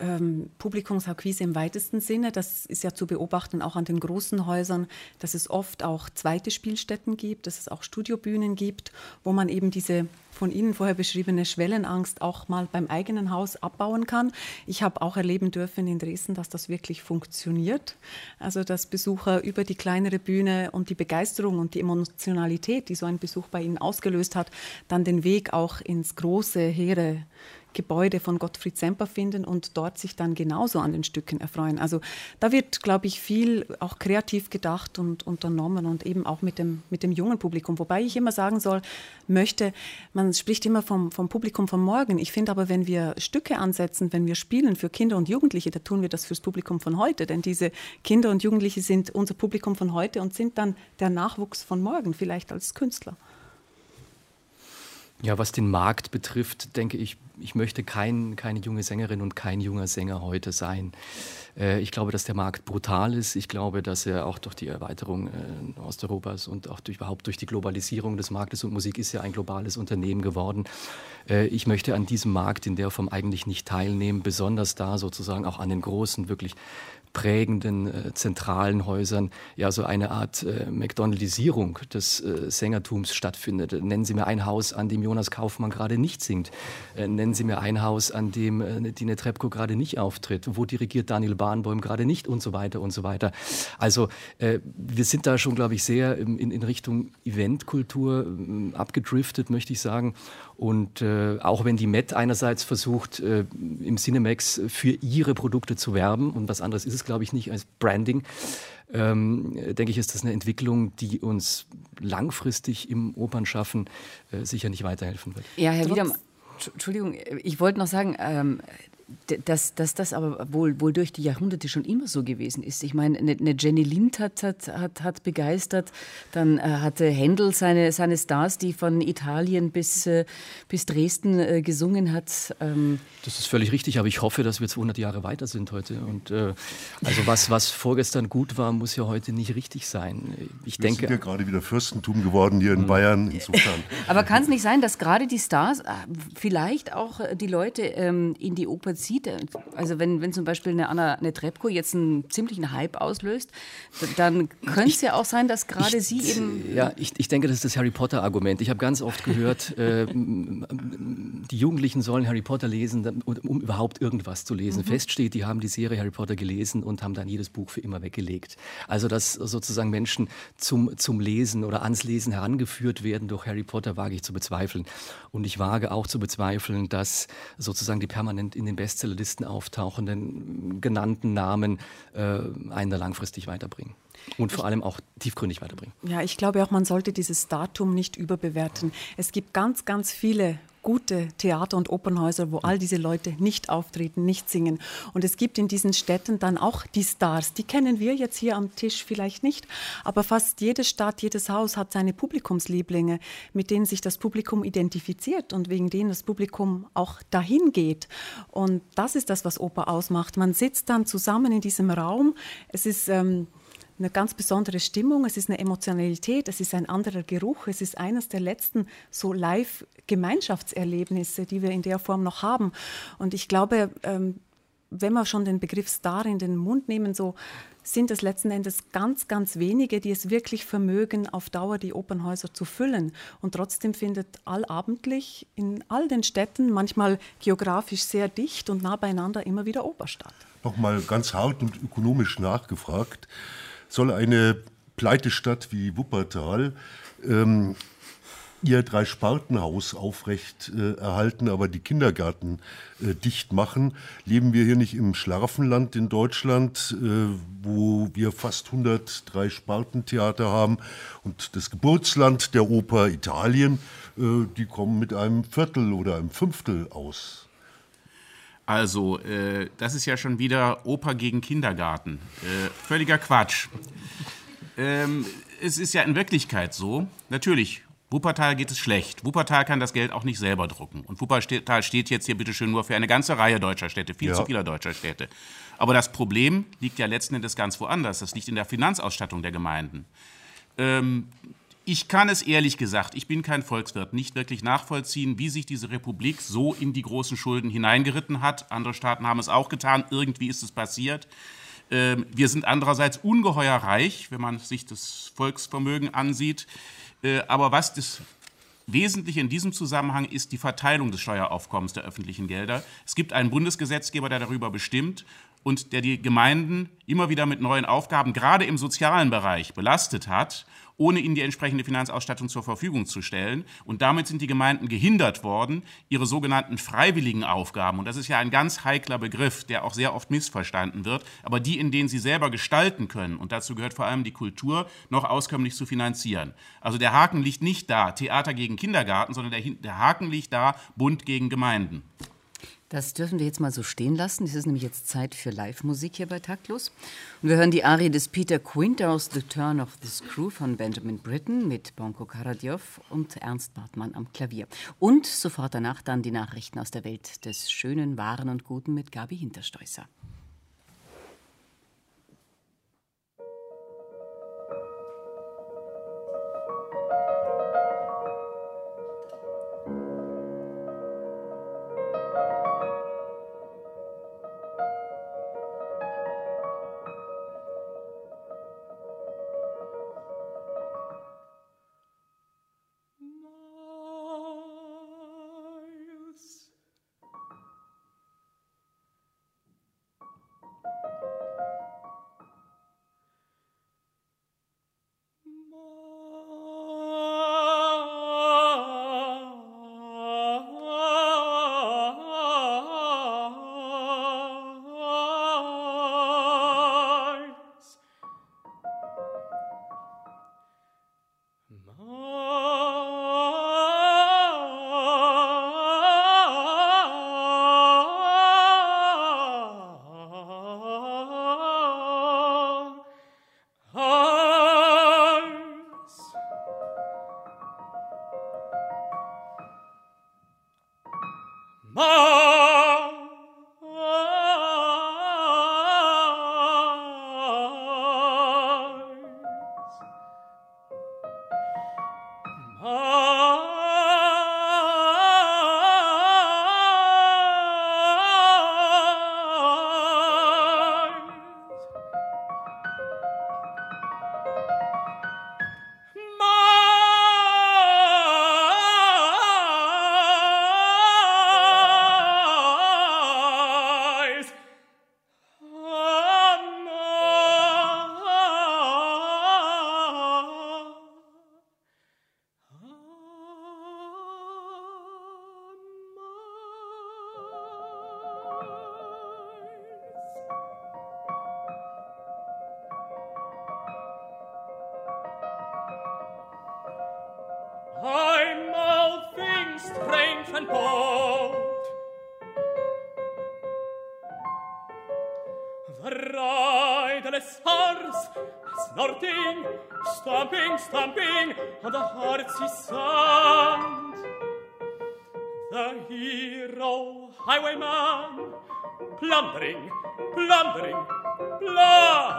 ähm, Publikumsakquise im weitesten Sinne. Das ist ja zu beobachten auch an den großen Häusern, dass es oft auch zweite Spielstätten gibt, dass es auch Studiobühnen gibt, wo man eben diese von Ihnen vorher beschriebene Schwellenangst auch mal beim eigenen Haus abbauen kann. Ich habe auch erleben dürfen in Dresden, dass das wirklich funktioniert. Also dass Besucher über die kleinere Bühne und die Begeisterung und die Emotionalität, die so ein Besuch bei Ihnen ausgelöst hat, dann den Weg auch ins große, hehre Gebäude von Gottfried Semper finden und dort sich dann genauso an den Stücken erfreuen. Also da wird, glaube ich, viel auch kreativ gedacht und unternommen und eben auch mit dem, mit dem jungen Publikum. Wobei ich immer sagen soll, möchte, man spricht immer vom, vom Publikum von morgen. Ich finde aber, wenn wir Stücke ansetzen, wenn wir spielen für Kinder und Jugendliche, da tun wir das fürs Publikum von heute. Denn diese Kinder und Jugendliche sind unser Publikum von heute und sind dann der Nachwuchs von morgen, vielleicht als Künstler. Ja, was den Markt betrifft, denke ich, ich möchte kein, keine junge Sängerin und kein junger Sänger heute sein. Äh, ich glaube, dass der Markt brutal ist. Ich glaube, dass er auch durch die Erweiterung äh, Osteuropas und auch durch, überhaupt durch die Globalisierung des Marktes und Musik ist ja ein globales Unternehmen geworden. Äh, ich möchte an diesem Markt in der Form eigentlich nicht teilnehmen, besonders da sozusagen auch an den großen, wirklich prägenden äh, zentralen Häusern ja so eine Art äh, McDonaldisierung des äh, Sängertums stattfindet. Nennen Sie mir ein Haus, an dem Jonas Kaufmann gerade nicht singt. Äh, nennen Sie mir ein Haus, an dem äh, Dine Trepko gerade nicht auftritt. Wo dirigiert Daniel Bahnbäum gerade nicht und so weiter und so weiter. Also äh, wir sind da schon, glaube ich, sehr in, in Richtung Eventkultur ähm, abgedriftet, möchte ich sagen. Und äh, auch wenn die Met einerseits versucht, äh, im Cinemax für ihre Produkte zu werben, und was anderes ist es, glaube ich, nicht als Branding, ähm, denke ich, ist das eine Entwicklung, die uns langfristig im Opernschaffen äh, sicher nicht weiterhelfen wird. Ja, Herr Wiedam, Entschuldigung, ich wollte noch sagen, ähm, dass, dass das aber wohl, wohl durch die Jahrhunderte schon immer so gewesen ist. Ich meine, eine, eine Jenny Lind hat, hat, hat, hat begeistert, dann äh, hatte Händel seine, seine Stars, die von Italien bis, äh, bis Dresden äh, gesungen hat. Ähm das ist völlig richtig, aber ich hoffe, dass wir 200 Jahre weiter sind heute. Und äh, also was, was vorgestern gut war, muss ja heute nicht richtig sein. Ich wir denke, sind ja gerade wieder Fürstentum geworden hier in Bayern. Insofern. aber kann es nicht sein, dass gerade die Stars vielleicht auch die Leute ähm, in die Oper zieht. Also wenn, wenn zum Beispiel eine Anna Netrebko jetzt einen ziemlichen Hype auslöst, dann könnte es ja auch sein, dass gerade sie eben... Ja, ich, ich denke, das ist das Harry Potter-Argument. Ich habe ganz oft gehört, äh, die Jugendlichen sollen Harry Potter lesen, um, um überhaupt irgendwas zu lesen. Mhm. Fest steht, die haben die Serie Harry Potter gelesen und haben dann jedes Buch für immer weggelegt. Also dass sozusagen Menschen zum, zum Lesen oder ans Lesen herangeführt werden durch Harry Potter, wage ich zu bezweifeln. Und ich wage auch zu bezweifeln, dass sozusagen die permanent in den besten Bestsellerlisten auftauchenden genannten Namen äh, einen da langfristig weiterbringen. Und vor allem auch tiefgründig weiterbringen. Ja, ich glaube auch, man sollte dieses Datum nicht überbewerten. Es gibt ganz, ganz viele gute Theater- und Opernhäuser, wo all diese Leute nicht auftreten, nicht singen. Und es gibt in diesen Städten dann auch die Stars. Die kennen wir jetzt hier am Tisch vielleicht nicht, aber fast jede Stadt, jedes Haus hat seine Publikumslieblinge, mit denen sich das Publikum identifiziert und wegen denen das Publikum auch dahin geht. Und das ist das, was Oper ausmacht. Man sitzt dann zusammen in diesem Raum. Es ist ähm, eine ganz besondere Stimmung, es ist eine Emotionalität, es ist ein anderer Geruch, es ist eines der letzten so Live-Gemeinschaftserlebnisse, die wir in der Form noch haben. Und ich glaube, ähm, wenn wir schon den Begriff Star in den Mund nehmen, so sind es letzten Endes ganz, ganz wenige, die es wirklich vermögen, auf Dauer die Opernhäuser zu füllen. Und trotzdem findet allabendlich in all den Städten, manchmal geografisch sehr dicht und nah beieinander, immer wieder Oper statt. Nochmal ganz hart und ökonomisch nachgefragt soll eine Pleitestadt wie Wuppertal ähm, ihr Drei-Spartenhaus aufrecht äh, erhalten, aber die Kindergärten äh, dicht machen. Leben wir hier nicht im Schlaraffenland in Deutschland, äh, wo wir fast 100 Drei-Spartentheater haben und das Geburtsland der Oper Italien, äh, die kommen mit einem Viertel oder einem Fünftel aus. Also, äh, das ist ja schon wieder Oper gegen Kindergarten. Äh, völliger Quatsch. Ähm, es ist ja in Wirklichkeit so, natürlich, Wuppertal geht es schlecht. Wuppertal kann das Geld auch nicht selber drucken. Und Wuppertal steht jetzt hier bitteschön nur für eine ganze Reihe deutscher Städte, viel ja. zu vieler deutscher Städte. Aber das Problem liegt ja letzten Endes ganz woanders. Das liegt in der Finanzausstattung der Gemeinden. Ähm, ich kann es ehrlich gesagt, ich bin kein Volkswirt, nicht wirklich nachvollziehen, wie sich diese Republik so in die großen Schulden hineingeritten hat. Andere Staaten haben es auch getan. Irgendwie ist es passiert. Ähm, wir sind andererseits ungeheuer reich, wenn man sich das Volksvermögen ansieht. Äh, aber was das Wesentliche in diesem Zusammenhang ist die Verteilung des Steueraufkommens der öffentlichen Gelder. Es gibt einen Bundesgesetzgeber, der darüber bestimmt und der die Gemeinden immer wieder mit neuen Aufgaben, gerade im sozialen Bereich, belastet hat ohne ihnen die entsprechende Finanzausstattung zur Verfügung zu stellen. Und damit sind die Gemeinden gehindert worden, ihre sogenannten freiwilligen Aufgaben, und das ist ja ein ganz heikler Begriff, der auch sehr oft missverstanden wird, aber die, in denen sie selber gestalten können, und dazu gehört vor allem die Kultur, noch auskömmlich zu finanzieren. Also der Haken liegt nicht da, Theater gegen Kindergarten, sondern der, der Haken liegt da, Bund gegen Gemeinden. Das dürfen wir jetzt mal so stehen lassen. Es ist nämlich jetzt Zeit für Live-Musik hier bei Taktlos. Und wir hören die Arie des Peter Quint aus The Turn of the Screw von Benjamin Britten mit Bonko Karadjov und Ernst Bartmann am Klavier. Und sofort danach dann die Nachrichten aus der Welt des Schönen, Wahren und Guten mit Gabi Hinterstoißer.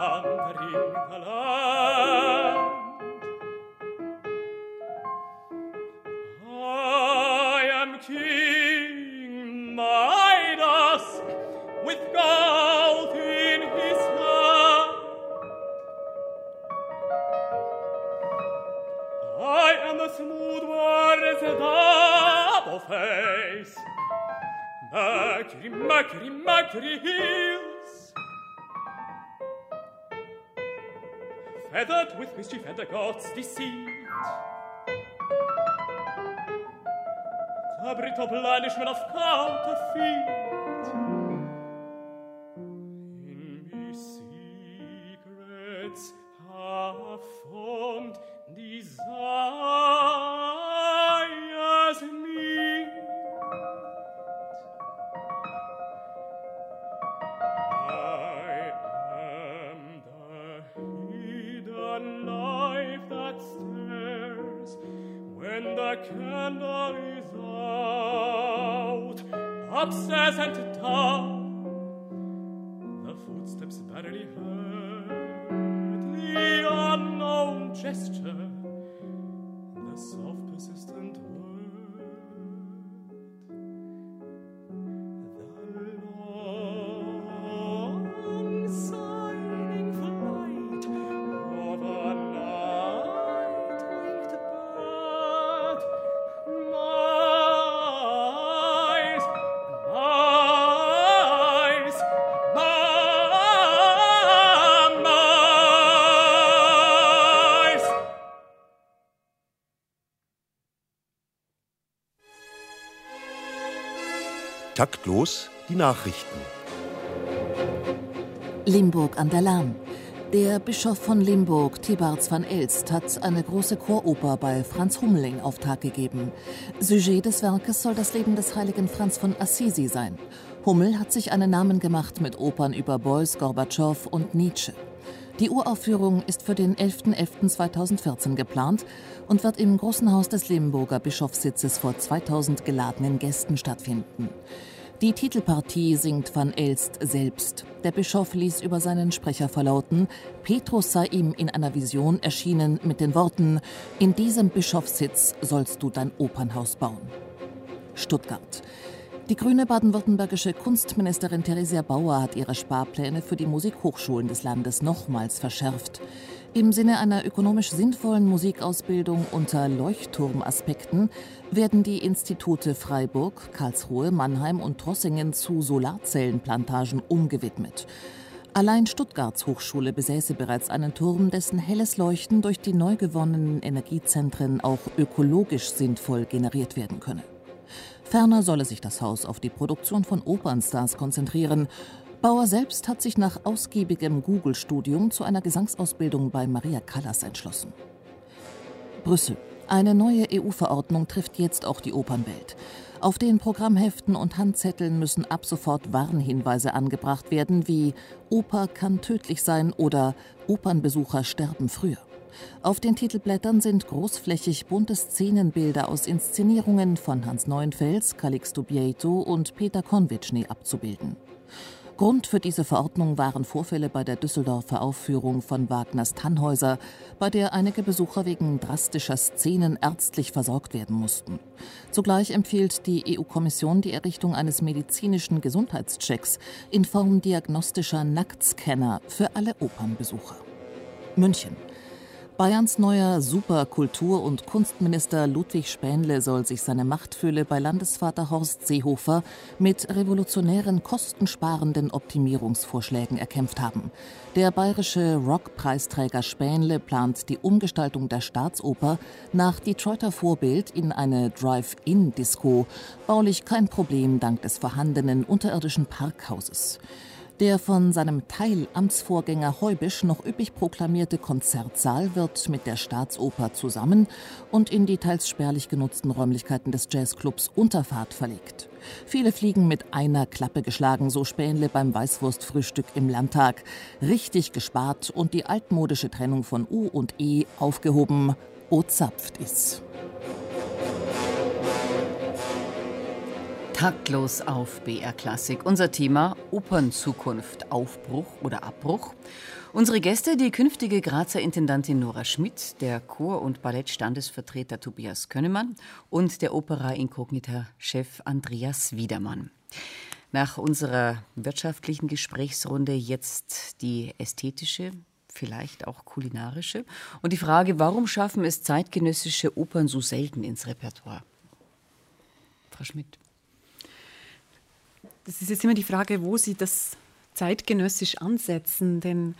andri life mischief and the god's deceit. The brittle blandishment of counterfeit. Taktlos die Nachrichten. Limburg an der Lahn. Der Bischof von Limburg, Thibarts van Elst, hat eine große Choroper bei Franz Hummeling auf Tag gegeben. Sujet des Werkes soll das Leben des heiligen Franz von Assisi sein. Hummel hat sich einen Namen gemacht mit Opern über Beuys, Gorbatschow und Nietzsche. Die Uraufführung ist für den 11.11.2014 geplant und wird im Großen Haus des Limburger Bischofssitzes vor 2000 geladenen Gästen stattfinden. Die Titelpartie singt Van Elst selbst. Der Bischof ließ über seinen Sprecher verlauten, Petrus sei ihm in einer Vision erschienen mit den Worten, in diesem Bischofssitz sollst du dein Opernhaus bauen. Stuttgart. Die grüne baden-württembergische Kunstministerin Theresia Bauer hat ihre Sparpläne für die Musikhochschulen des Landes nochmals verschärft. Im Sinne einer ökonomisch sinnvollen Musikausbildung unter Leuchtturmaspekten werden die Institute Freiburg, Karlsruhe, Mannheim und Trossingen zu Solarzellenplantagen umgewidmet. Allein Stuttgarts Hochschule besäße bereits einen Turm, dessen helles Leuchten durch die neu gewonnenen Energiezentren auch ökologisch sinnvoll generiert werden könne. Ferner solle sich das Haus auf die Produktion von Opernstars konzentrieren Bauer selbst hat sich nach ausgiebigem Google-Studium zu einer Gesangsausbildung bei Maria Callas entschlossen. Brüssel. Eine neue EU-Verordnung trifft jetzt auch die Opernwelt. Auf den Programmheften und Handzetteln müssen ab sofort Warnhinweise angebracht werden, wie Oper kann tödlich sein oder Opernbesucher sterben früher. Auf den Titelblättern sind großflächig bunte Szenenbilder aus Inszenierungen von Hans Neuenfels, Calixto Bieto und Peter Konvitschny abzubilden. Grund für diese Verordnung waren Vorfälle bei der Düsseldorfer Aufführung von Wagners Tannhäuser, bei der einige Besucher wegen drastischer Szenen ärztlich versorgt werden mussten. Zugleich empfiehlt die EU-Kommission die Errichtung eines medizinischen Gesundheitschecks in Form diagnostischer Nacktscanner für alle Opernbesucher. München. Bayerns neuer Superkultur- und Kunstminister Ludwig Spähnle soll sich seine Machtfülle bei Landesvater Horst Seehofer mit revolutionären, kostensparenden Optimierungsvorschlägen erkämpft haben. Der bayerische Rockpreisträger Spähnle plant die Umgestaltung der Staatsoper nach Detroiter Vorbild in eine Drive-In-Disco. Baulich kein Problem dank des vorhandenen unterirdischen Parkhauses. Der von seinem Teilamtsvorgänger Heubisch noch üppig proklamierte Konzertsaal wird mit der Staatsoper zusammen und in die teils spärlich genutzten Räumlichkeiten des Jazzclubs Unterfahrt verlegt. Viele fliegen mit einer Klappe geschlagen, so Spähnle beim Weißwurstfrühstück im Landtag. Richtig gespart und die altmodische Trennung von U und E aufgehoben. O zapft ist. Taktlos auf BR Klassik. Unser Thema Opernzukunft, Aufbruch oder Abbruch. Unsere Gäste, die künftige Grazer Intendantin Nora Schmidt, der Chor- und Ballettstandesvertreter Tobias Könnemann und der Opera Inkognita-Chef Andreas Wiedermann. Nach unserer wirtschaftlichen Gesprächsrunde jetzt die ästhetische, vielleicht auch kulinarische und die Frage, warum schaffen es zeitgenössische Opern so selten ins Repertoire? Frau Schmidt. Das ist jetzt immer die Frage, wo Sie das zeitgenössisch ansetzen, denn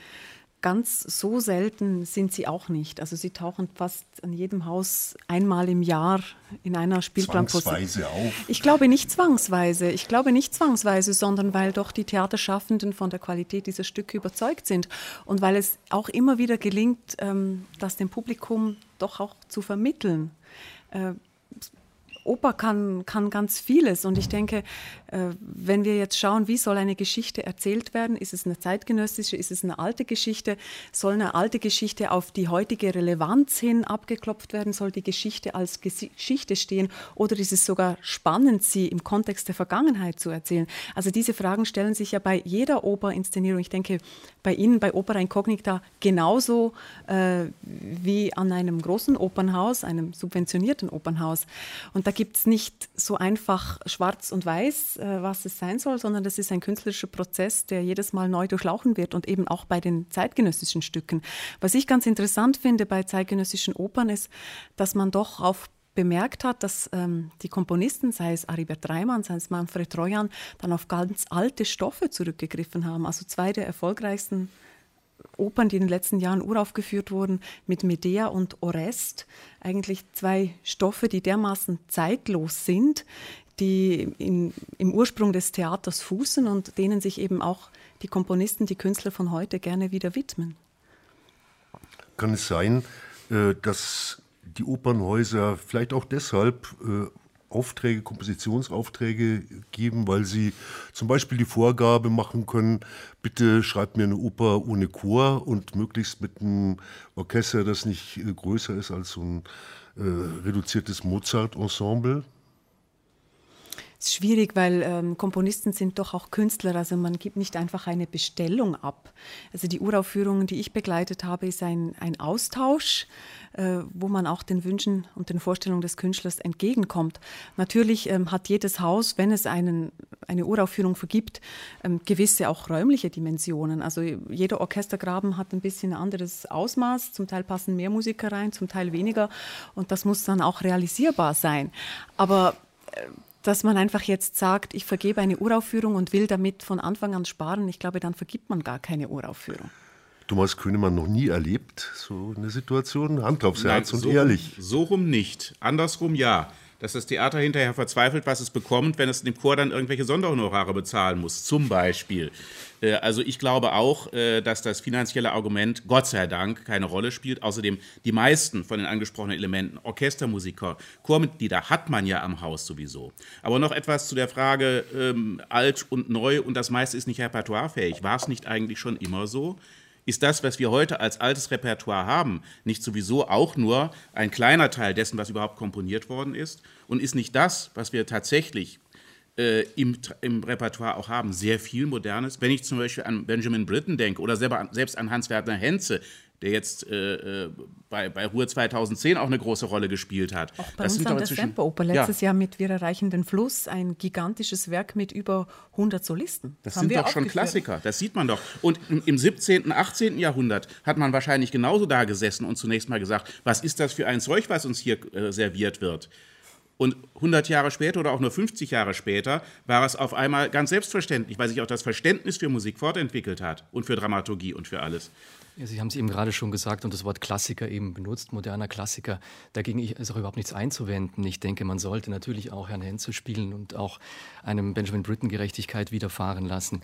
ganz so selten sind sie auch nicht. Also sie tauchen fast an jedem Haus einmal im Jahr in einer Spielplanposition. Zwangsweise auch? Ich glaube nicht zwangsweise. Ich glaube nicht zwangsweise, sondern weil doch die Theaterschaffenden von der Qualität dieser Stücke überzeugt sind und weil es auch immer wieder gelingt, ähm, das dem Publikum doch auch zu vermitteln. Oper kann, kann ganz vieles. Und ich denke, äh, wenn wir jetzt schauen, wie soll eine Geschichte erzählt werden, ist es eine zeitgenössische, ist es eine alte Geschichte, soll eine alte Geschichte auf die heutige Relevanz hin abgeklopft werden, soll die Geschichte als Geschichte stehen oder ist es sogar spannend, sie im Kontext der Vergangenheit zu erzählen? Also diese Fragen stellen sich ja bei jeder Operinszenierung. Ich denke, bei Ihnen, bei Opera Incognita, genauso äh, wie an einem großen Opernhaus, einem subventionierten Opernhaus. Und da gibt es nicht so einfach schwarz und weiß, äh, was es sein soll, sondern das ist ein künstlerischer Prozess, der jedes Mal neu durchlaufen wird und eben auch bei den zeitgenössischen Stücken. Was ich ganz interessant finde bei zeitgenössischen Opern ist, dass man doch auf bemerkt hat, dass ähm, die Komponisten, sei es Aribert Reimann, sei es Manfred Trojan, dann auf ganz alte Stoffe zurückgegriffen haben. Also zwei der erfolgreichsten Opern, die in den letzten Jahren uraufgeführt wurden, mit Medea und Orest, eigentlich zwei Stoffe, die dermaßen zeitlos sind, die in, im Ursprung des Theaters fußen und denen sich eben auch die Komponisten, die Künstler von heute gerne wieder widmen. Kann es sein, äh, dass die Opernhäuser vielleicht auch deshalb äh, Aufträge, Kompositionsaufträge geben, weil sie zum Beispiel die Vorgabe machen können, bitte schreibt mir eine Oper ohne Chor und möglichst mit einem Orchester, das nicht äh, größer ist als so ein äh, reduziertes Mozart-Ensemble. Ist schwierig, weil ähm, Komponisten sind doch auch Künstler, also man gibt nicht einfach eine Bestellung ab. Also die Uraufführungen, die ich begleitet habe, ist ein, ein Austausch, äh, wo man auch den Wünschen und den Vorstellungen des Künstlers entgegenkommt. Natürlich ähm, hat jedes Haus, wenn es einen, eine Uraufführung vergibt, ähm, gewisse auch räumliche Dimensionen. Also jeder Orchestergraben hat ein bisschen anderes Ausmaß, zum Teil passen mehr Musiker rein, zum Teil weniger und das muss dann auch realisierbar sein. Aber äh, dass man einfach jetzt sagt, ich vergebe eine Uraufführung und will damit von Anfang an sparen, ich glaube, dann vergibt man gar keine Uraufführung. Thomas Könemann noch nie erlebt, so eine Situation? Hand aufs Herz und so, ehrlich. So rum nicht. Andersrum ja dass das Theater hinterher verzweifelt, was es bekommt, wenn es dem Chor dann irgendwelche Sonderhonorare bezahlen muss, zum Beispiel. Äh, also ich glaube auch, äh, dass das finanzielle Argument Gott sei Dank keine Rolle spielt. Außerdem die meisten von den angesprochenen Elementen, Orchestermusiker, Chormitglieder hat man ja am Haus sowieso. Aber noch etwas zu der Frage ähm, alt und neu und das meiste ist nicht repertoirefähig. War es nicht eigentlich schon immer so? Ist das, was wir heute als altes Repertoire haben, nicht sowieso auch nur ein kleiner Teil dessen, was überhaupt komponiert worden ist? Und ist nicht das, was wir tatsächlich äh, im, im, Repertoire auch haben, sehr viel Modernes? Wenn ich zum Beispiel an Benjamin Britten denke oder selber, selbst an Hans-Werner Henze, der jetzt äh, äh bei, bei Ruhe 2010 auch eine große Rolle gespielt hat. Auch bei das uns an der Semperoper letztes ja. Jahr mit Wir erreichen den Fluss, ein gigantisches Werk mit über 100 Solisten. Das sind doch schon Klassiker, das sieht man doch. Und im, im 17., 18. Jahrhundert hat man wahrscheinlich genauso da gesessen und zunächst mal gesagt, was ist das für ein Zeug, was uns hier äh, serviert wird? Und 100 Jahre später oder auch nur 50 Jahre später war es auf einmal ganz selbstverständlich, weil sich auch das Verständnis für Musik fortentwickelt hat und für Dramaturgie und für alles. Ja, Sie haben es eben gerade schon gesagt und das Wort Klassiker eben benutzt, moderner Klassiker. Dagegen ist auch überhaupt nichts einzuwenden. Ich denke, man sollte natürlich auch Herrn Henze spielen und auch einem Benjamin Britten Gerechtigkeit widerfahren lassen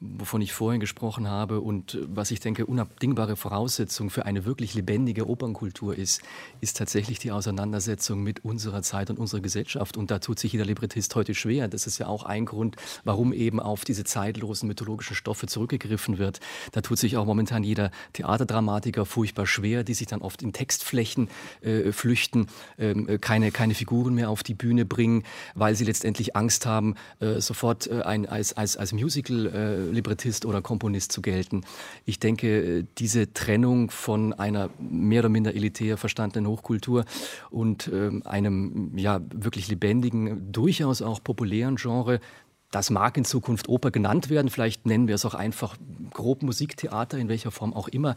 wovon ich vorhin gesprochen habe und was ich denke unabdingbare Voraussetzung für eine wirklich lebendige Opernkultur ist, ist tatsächlich die Auseinandersetzung mit unserer Zeit und unserer Gesellschaft. Und da tut sich jeder Librettist heute schwer. Das ist ja auch ein Grund, warum eben auf diese zeitlosen mythologischen Stoffe zurückgegriffen wird. Da tut sich auch momentan jeder Theaterdramatiker furchtbar schwer, die sich dann oft in Textflächen äh, flüchten, äh, keine, keine Figuren mehr auf die Bühne bringen, weil sie letztendlich Angst haben, äh, sofort äh, ein, als, als, als Musical äh, Librettist oder Komponist zu gelten. Ich denke, diese Trennung von einer mehr oder minder elitär verstandenen Hochkultur und äh, einem ja wirklich lebendigen, durchaus auch populären Genre, das mag in Zukunft Oper genannt werden. Vielleicht nennen wir es auch einfach grob Musiktheater, in welcher Form auch immer.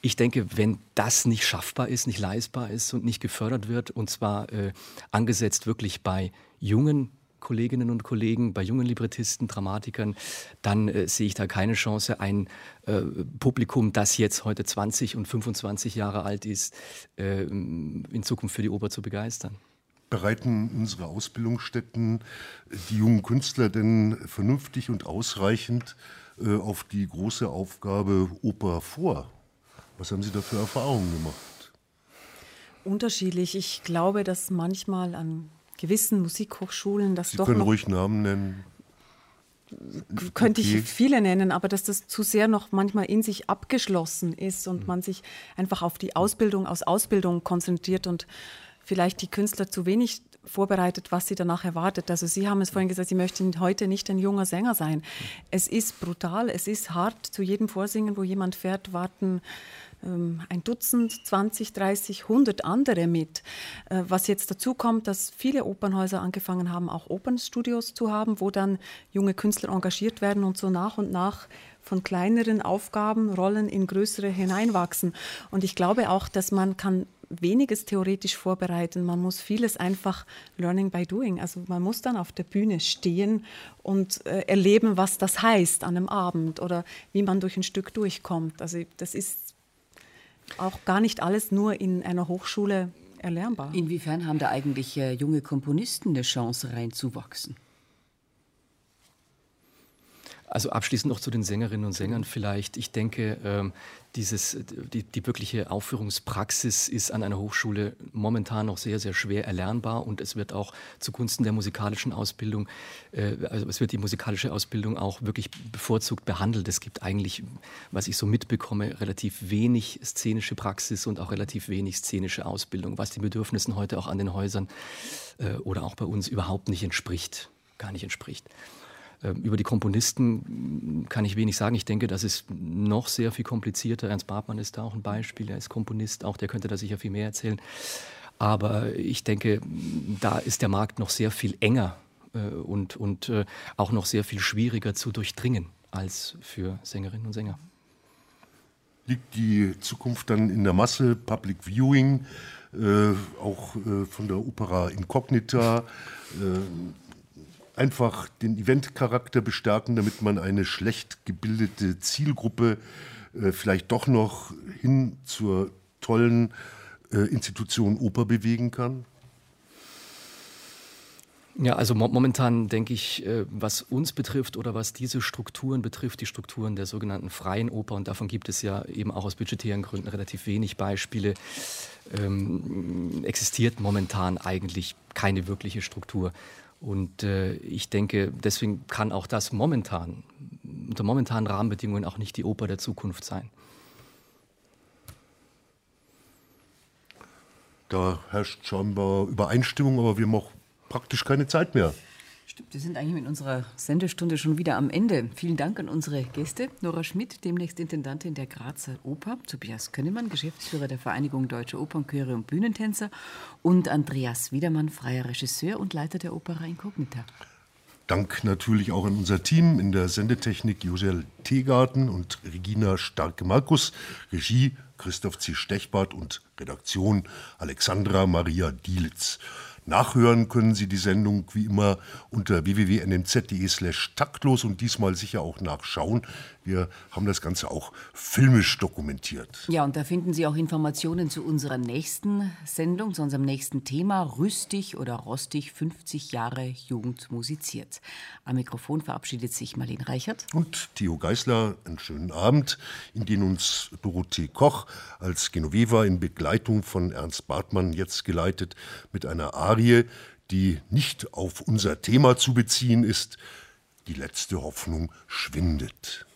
Ich denke, wenn das nicht schaffbar ist, nicht leistbar ist und nicht gefördert wird, und zwar äh, angesetzt wirklich bei jungen Kolleginnen und Kollegen, bei jungen Librettisten, Dramatikern, dann äh, sehe ich da keine Chance, ein äh, Publikum, das jetzt heute 20 und 25 Jahre alt ist, äh, in Zukunft für die Oper zu begeistern. Bereiten unsere Ausbildungsstätten die jungen Künstler denn vernünftig und ausreichend äh, auf die große Aufgabe Oper vor? Was haben Sie da für Erfahrungen gemacht? Unterschiedlich. Ich glaube, dass manchmal an gewissen Musikhochschulen das Sie doch können noch ruhig Namen nennen. könnte Okay. ich viele nennen, aber dass das zu sehr noch manchmal in sich abgeschlossen ist Mhm. und man sich einfach auf die Ausbildung aus Ausbildung konzentriert und vielleicht die Künstler zu wenig vorbereitet, was sie danach erwartet. Also Sie haben es vorhin gesagt, Sie möchten heute nicht ein junger Sänger sein. Es ist brutal, es ist hart. Zu jedem Vorsingen, wo jemand fährt, warten ein Dutzend, 20, 30, 100 andere mit. Äh, was jetzt dazu kommt, dass viele Opernhäuser angefangen haben, auch Opernstudios zu haben, wo dann junge Künstler engagiert werden und so nach und nach von kleineren Aufgaben, Rollen in größere hineinwachsen. Und ich glaube auch, dass man kann weniges theoretisch vorbereiten. Man muss vieles einfach learning by doing. Also man muss dann auf der Bühne stehen und äh, erleben, was das heißt an einem Abend oder wie man durch ein Stück durchkommt. Also das ist auch gar nicht alles nur in einer Hochschule erlernbar. Inwiefern haben da eigentlich äh, junge Komponisten eine Chance reinzuwachsen? Also abschließend noch zu den Sängerinnen und Sängern vielleicht. Ich denke, ähm, dieses, die, die wirkliche Aufführungspraxis ist an einer Hochschule momentan noch sehr, sehr schwer erlernbar und es wird auch zugunsten der musikalischen Ausbildung, äh, also es wird die musikalische Ausbildung auch wirklich bevorzugt behandelt. Es gibt eigentlich, was ich so mitbekomme, relativ wenig szenische Praxis und auch relativ wenig szenische Ausbildung, was den Bedürfnissen heute auch an den Häusern äh, oder auch bei uns überhaupt nicht entspricht, gar nicht entspricht. Ähm, Über die Komponisten kann ich wenig sagen. Ich denke, das ist noch sehr viel komplizierter. Ernst Bartmann ist da auch ein Beispiel. Er ist Komponist, auch der könnte da sicher viel mehr erzählen. Aber ich denke, da ist der Markt noch sehr viel enger äh, und, und äh, auch noch sehr viel schwieriger zu durchdringen als für Sängerinnen und Sänger. Liegt die Zukunft dann in der Masse, Public Viewing, äh, auch äh, von der Opera Incognita, äh, einfach den Eventcharakter bestärken, damit man eine schlecht gebildete Zielgruppe äh, vielleicht doch noch hin zur tollen äh, Institution Oper bewegen kann? Ja, also mo momentan denke ich, äh, was uns betrifft oder was diese Strukturen betrifft, die Strukturen der sogenannten freien Oper, und davon gibt es ja eben auch aus budgetären Gründen relativ wenig Beispiele, ähm, existiert momentan eigentlich keine wirkliche Struktur. Und äh, ich denke, deswegen kann auch das momentan, unter momentanen Rahmenbedingungen auch nicht die Oper der Zukunft sein. Da herrscht scheinbar Übereinstimmung, aber wir haben auch praktisch keine Zeit mehr. Stimmt, wir sind eigentlich mit unserer Sendestunde schon wieder am Ende. Vielen Dank an unsere Gäste. Nora Schmidt, demnächst Intendantin der Grazer Oper, Tobias Könnemann, Geschäftsführer der Vereinigung Deutsche Opernchöre und Bühnentänzer und Andreas Wiedermann, freier Regisseur und Leiter der Opera Incognita. Dank natürlich auch an unser Team in der Sendetechnik Josel Teegarten und Regina Starke-Markus, Regie Christoph C. Stechbart und Redaktion Alexandra Maria Dielitz. Nachhören können Sie die Sendung wie immer unter www.nmz.de slash taktlos und diesmal sicher auch nachschauen. Wir haben das Ganze auch filmisch dokumentiert. Ja, und da finden Sie auch Informationen zu unserer nächsten Sendung, zu unserem nächsten Thema, Rüstig oder Rostig, 50 Jahre Jugend musiziert. Am Mikrofon verabschiedet sich Marlene Reichert. Und Theo Geisler, einen schönen Abend, in den uns Dorothee Koch als Genoveva in Begleitung von Ernst Bartmann jetzt geleitet mit einer Arie, die nicht auf unser Thema zu beziehen ist. Die letzte Hoffnung schwindet.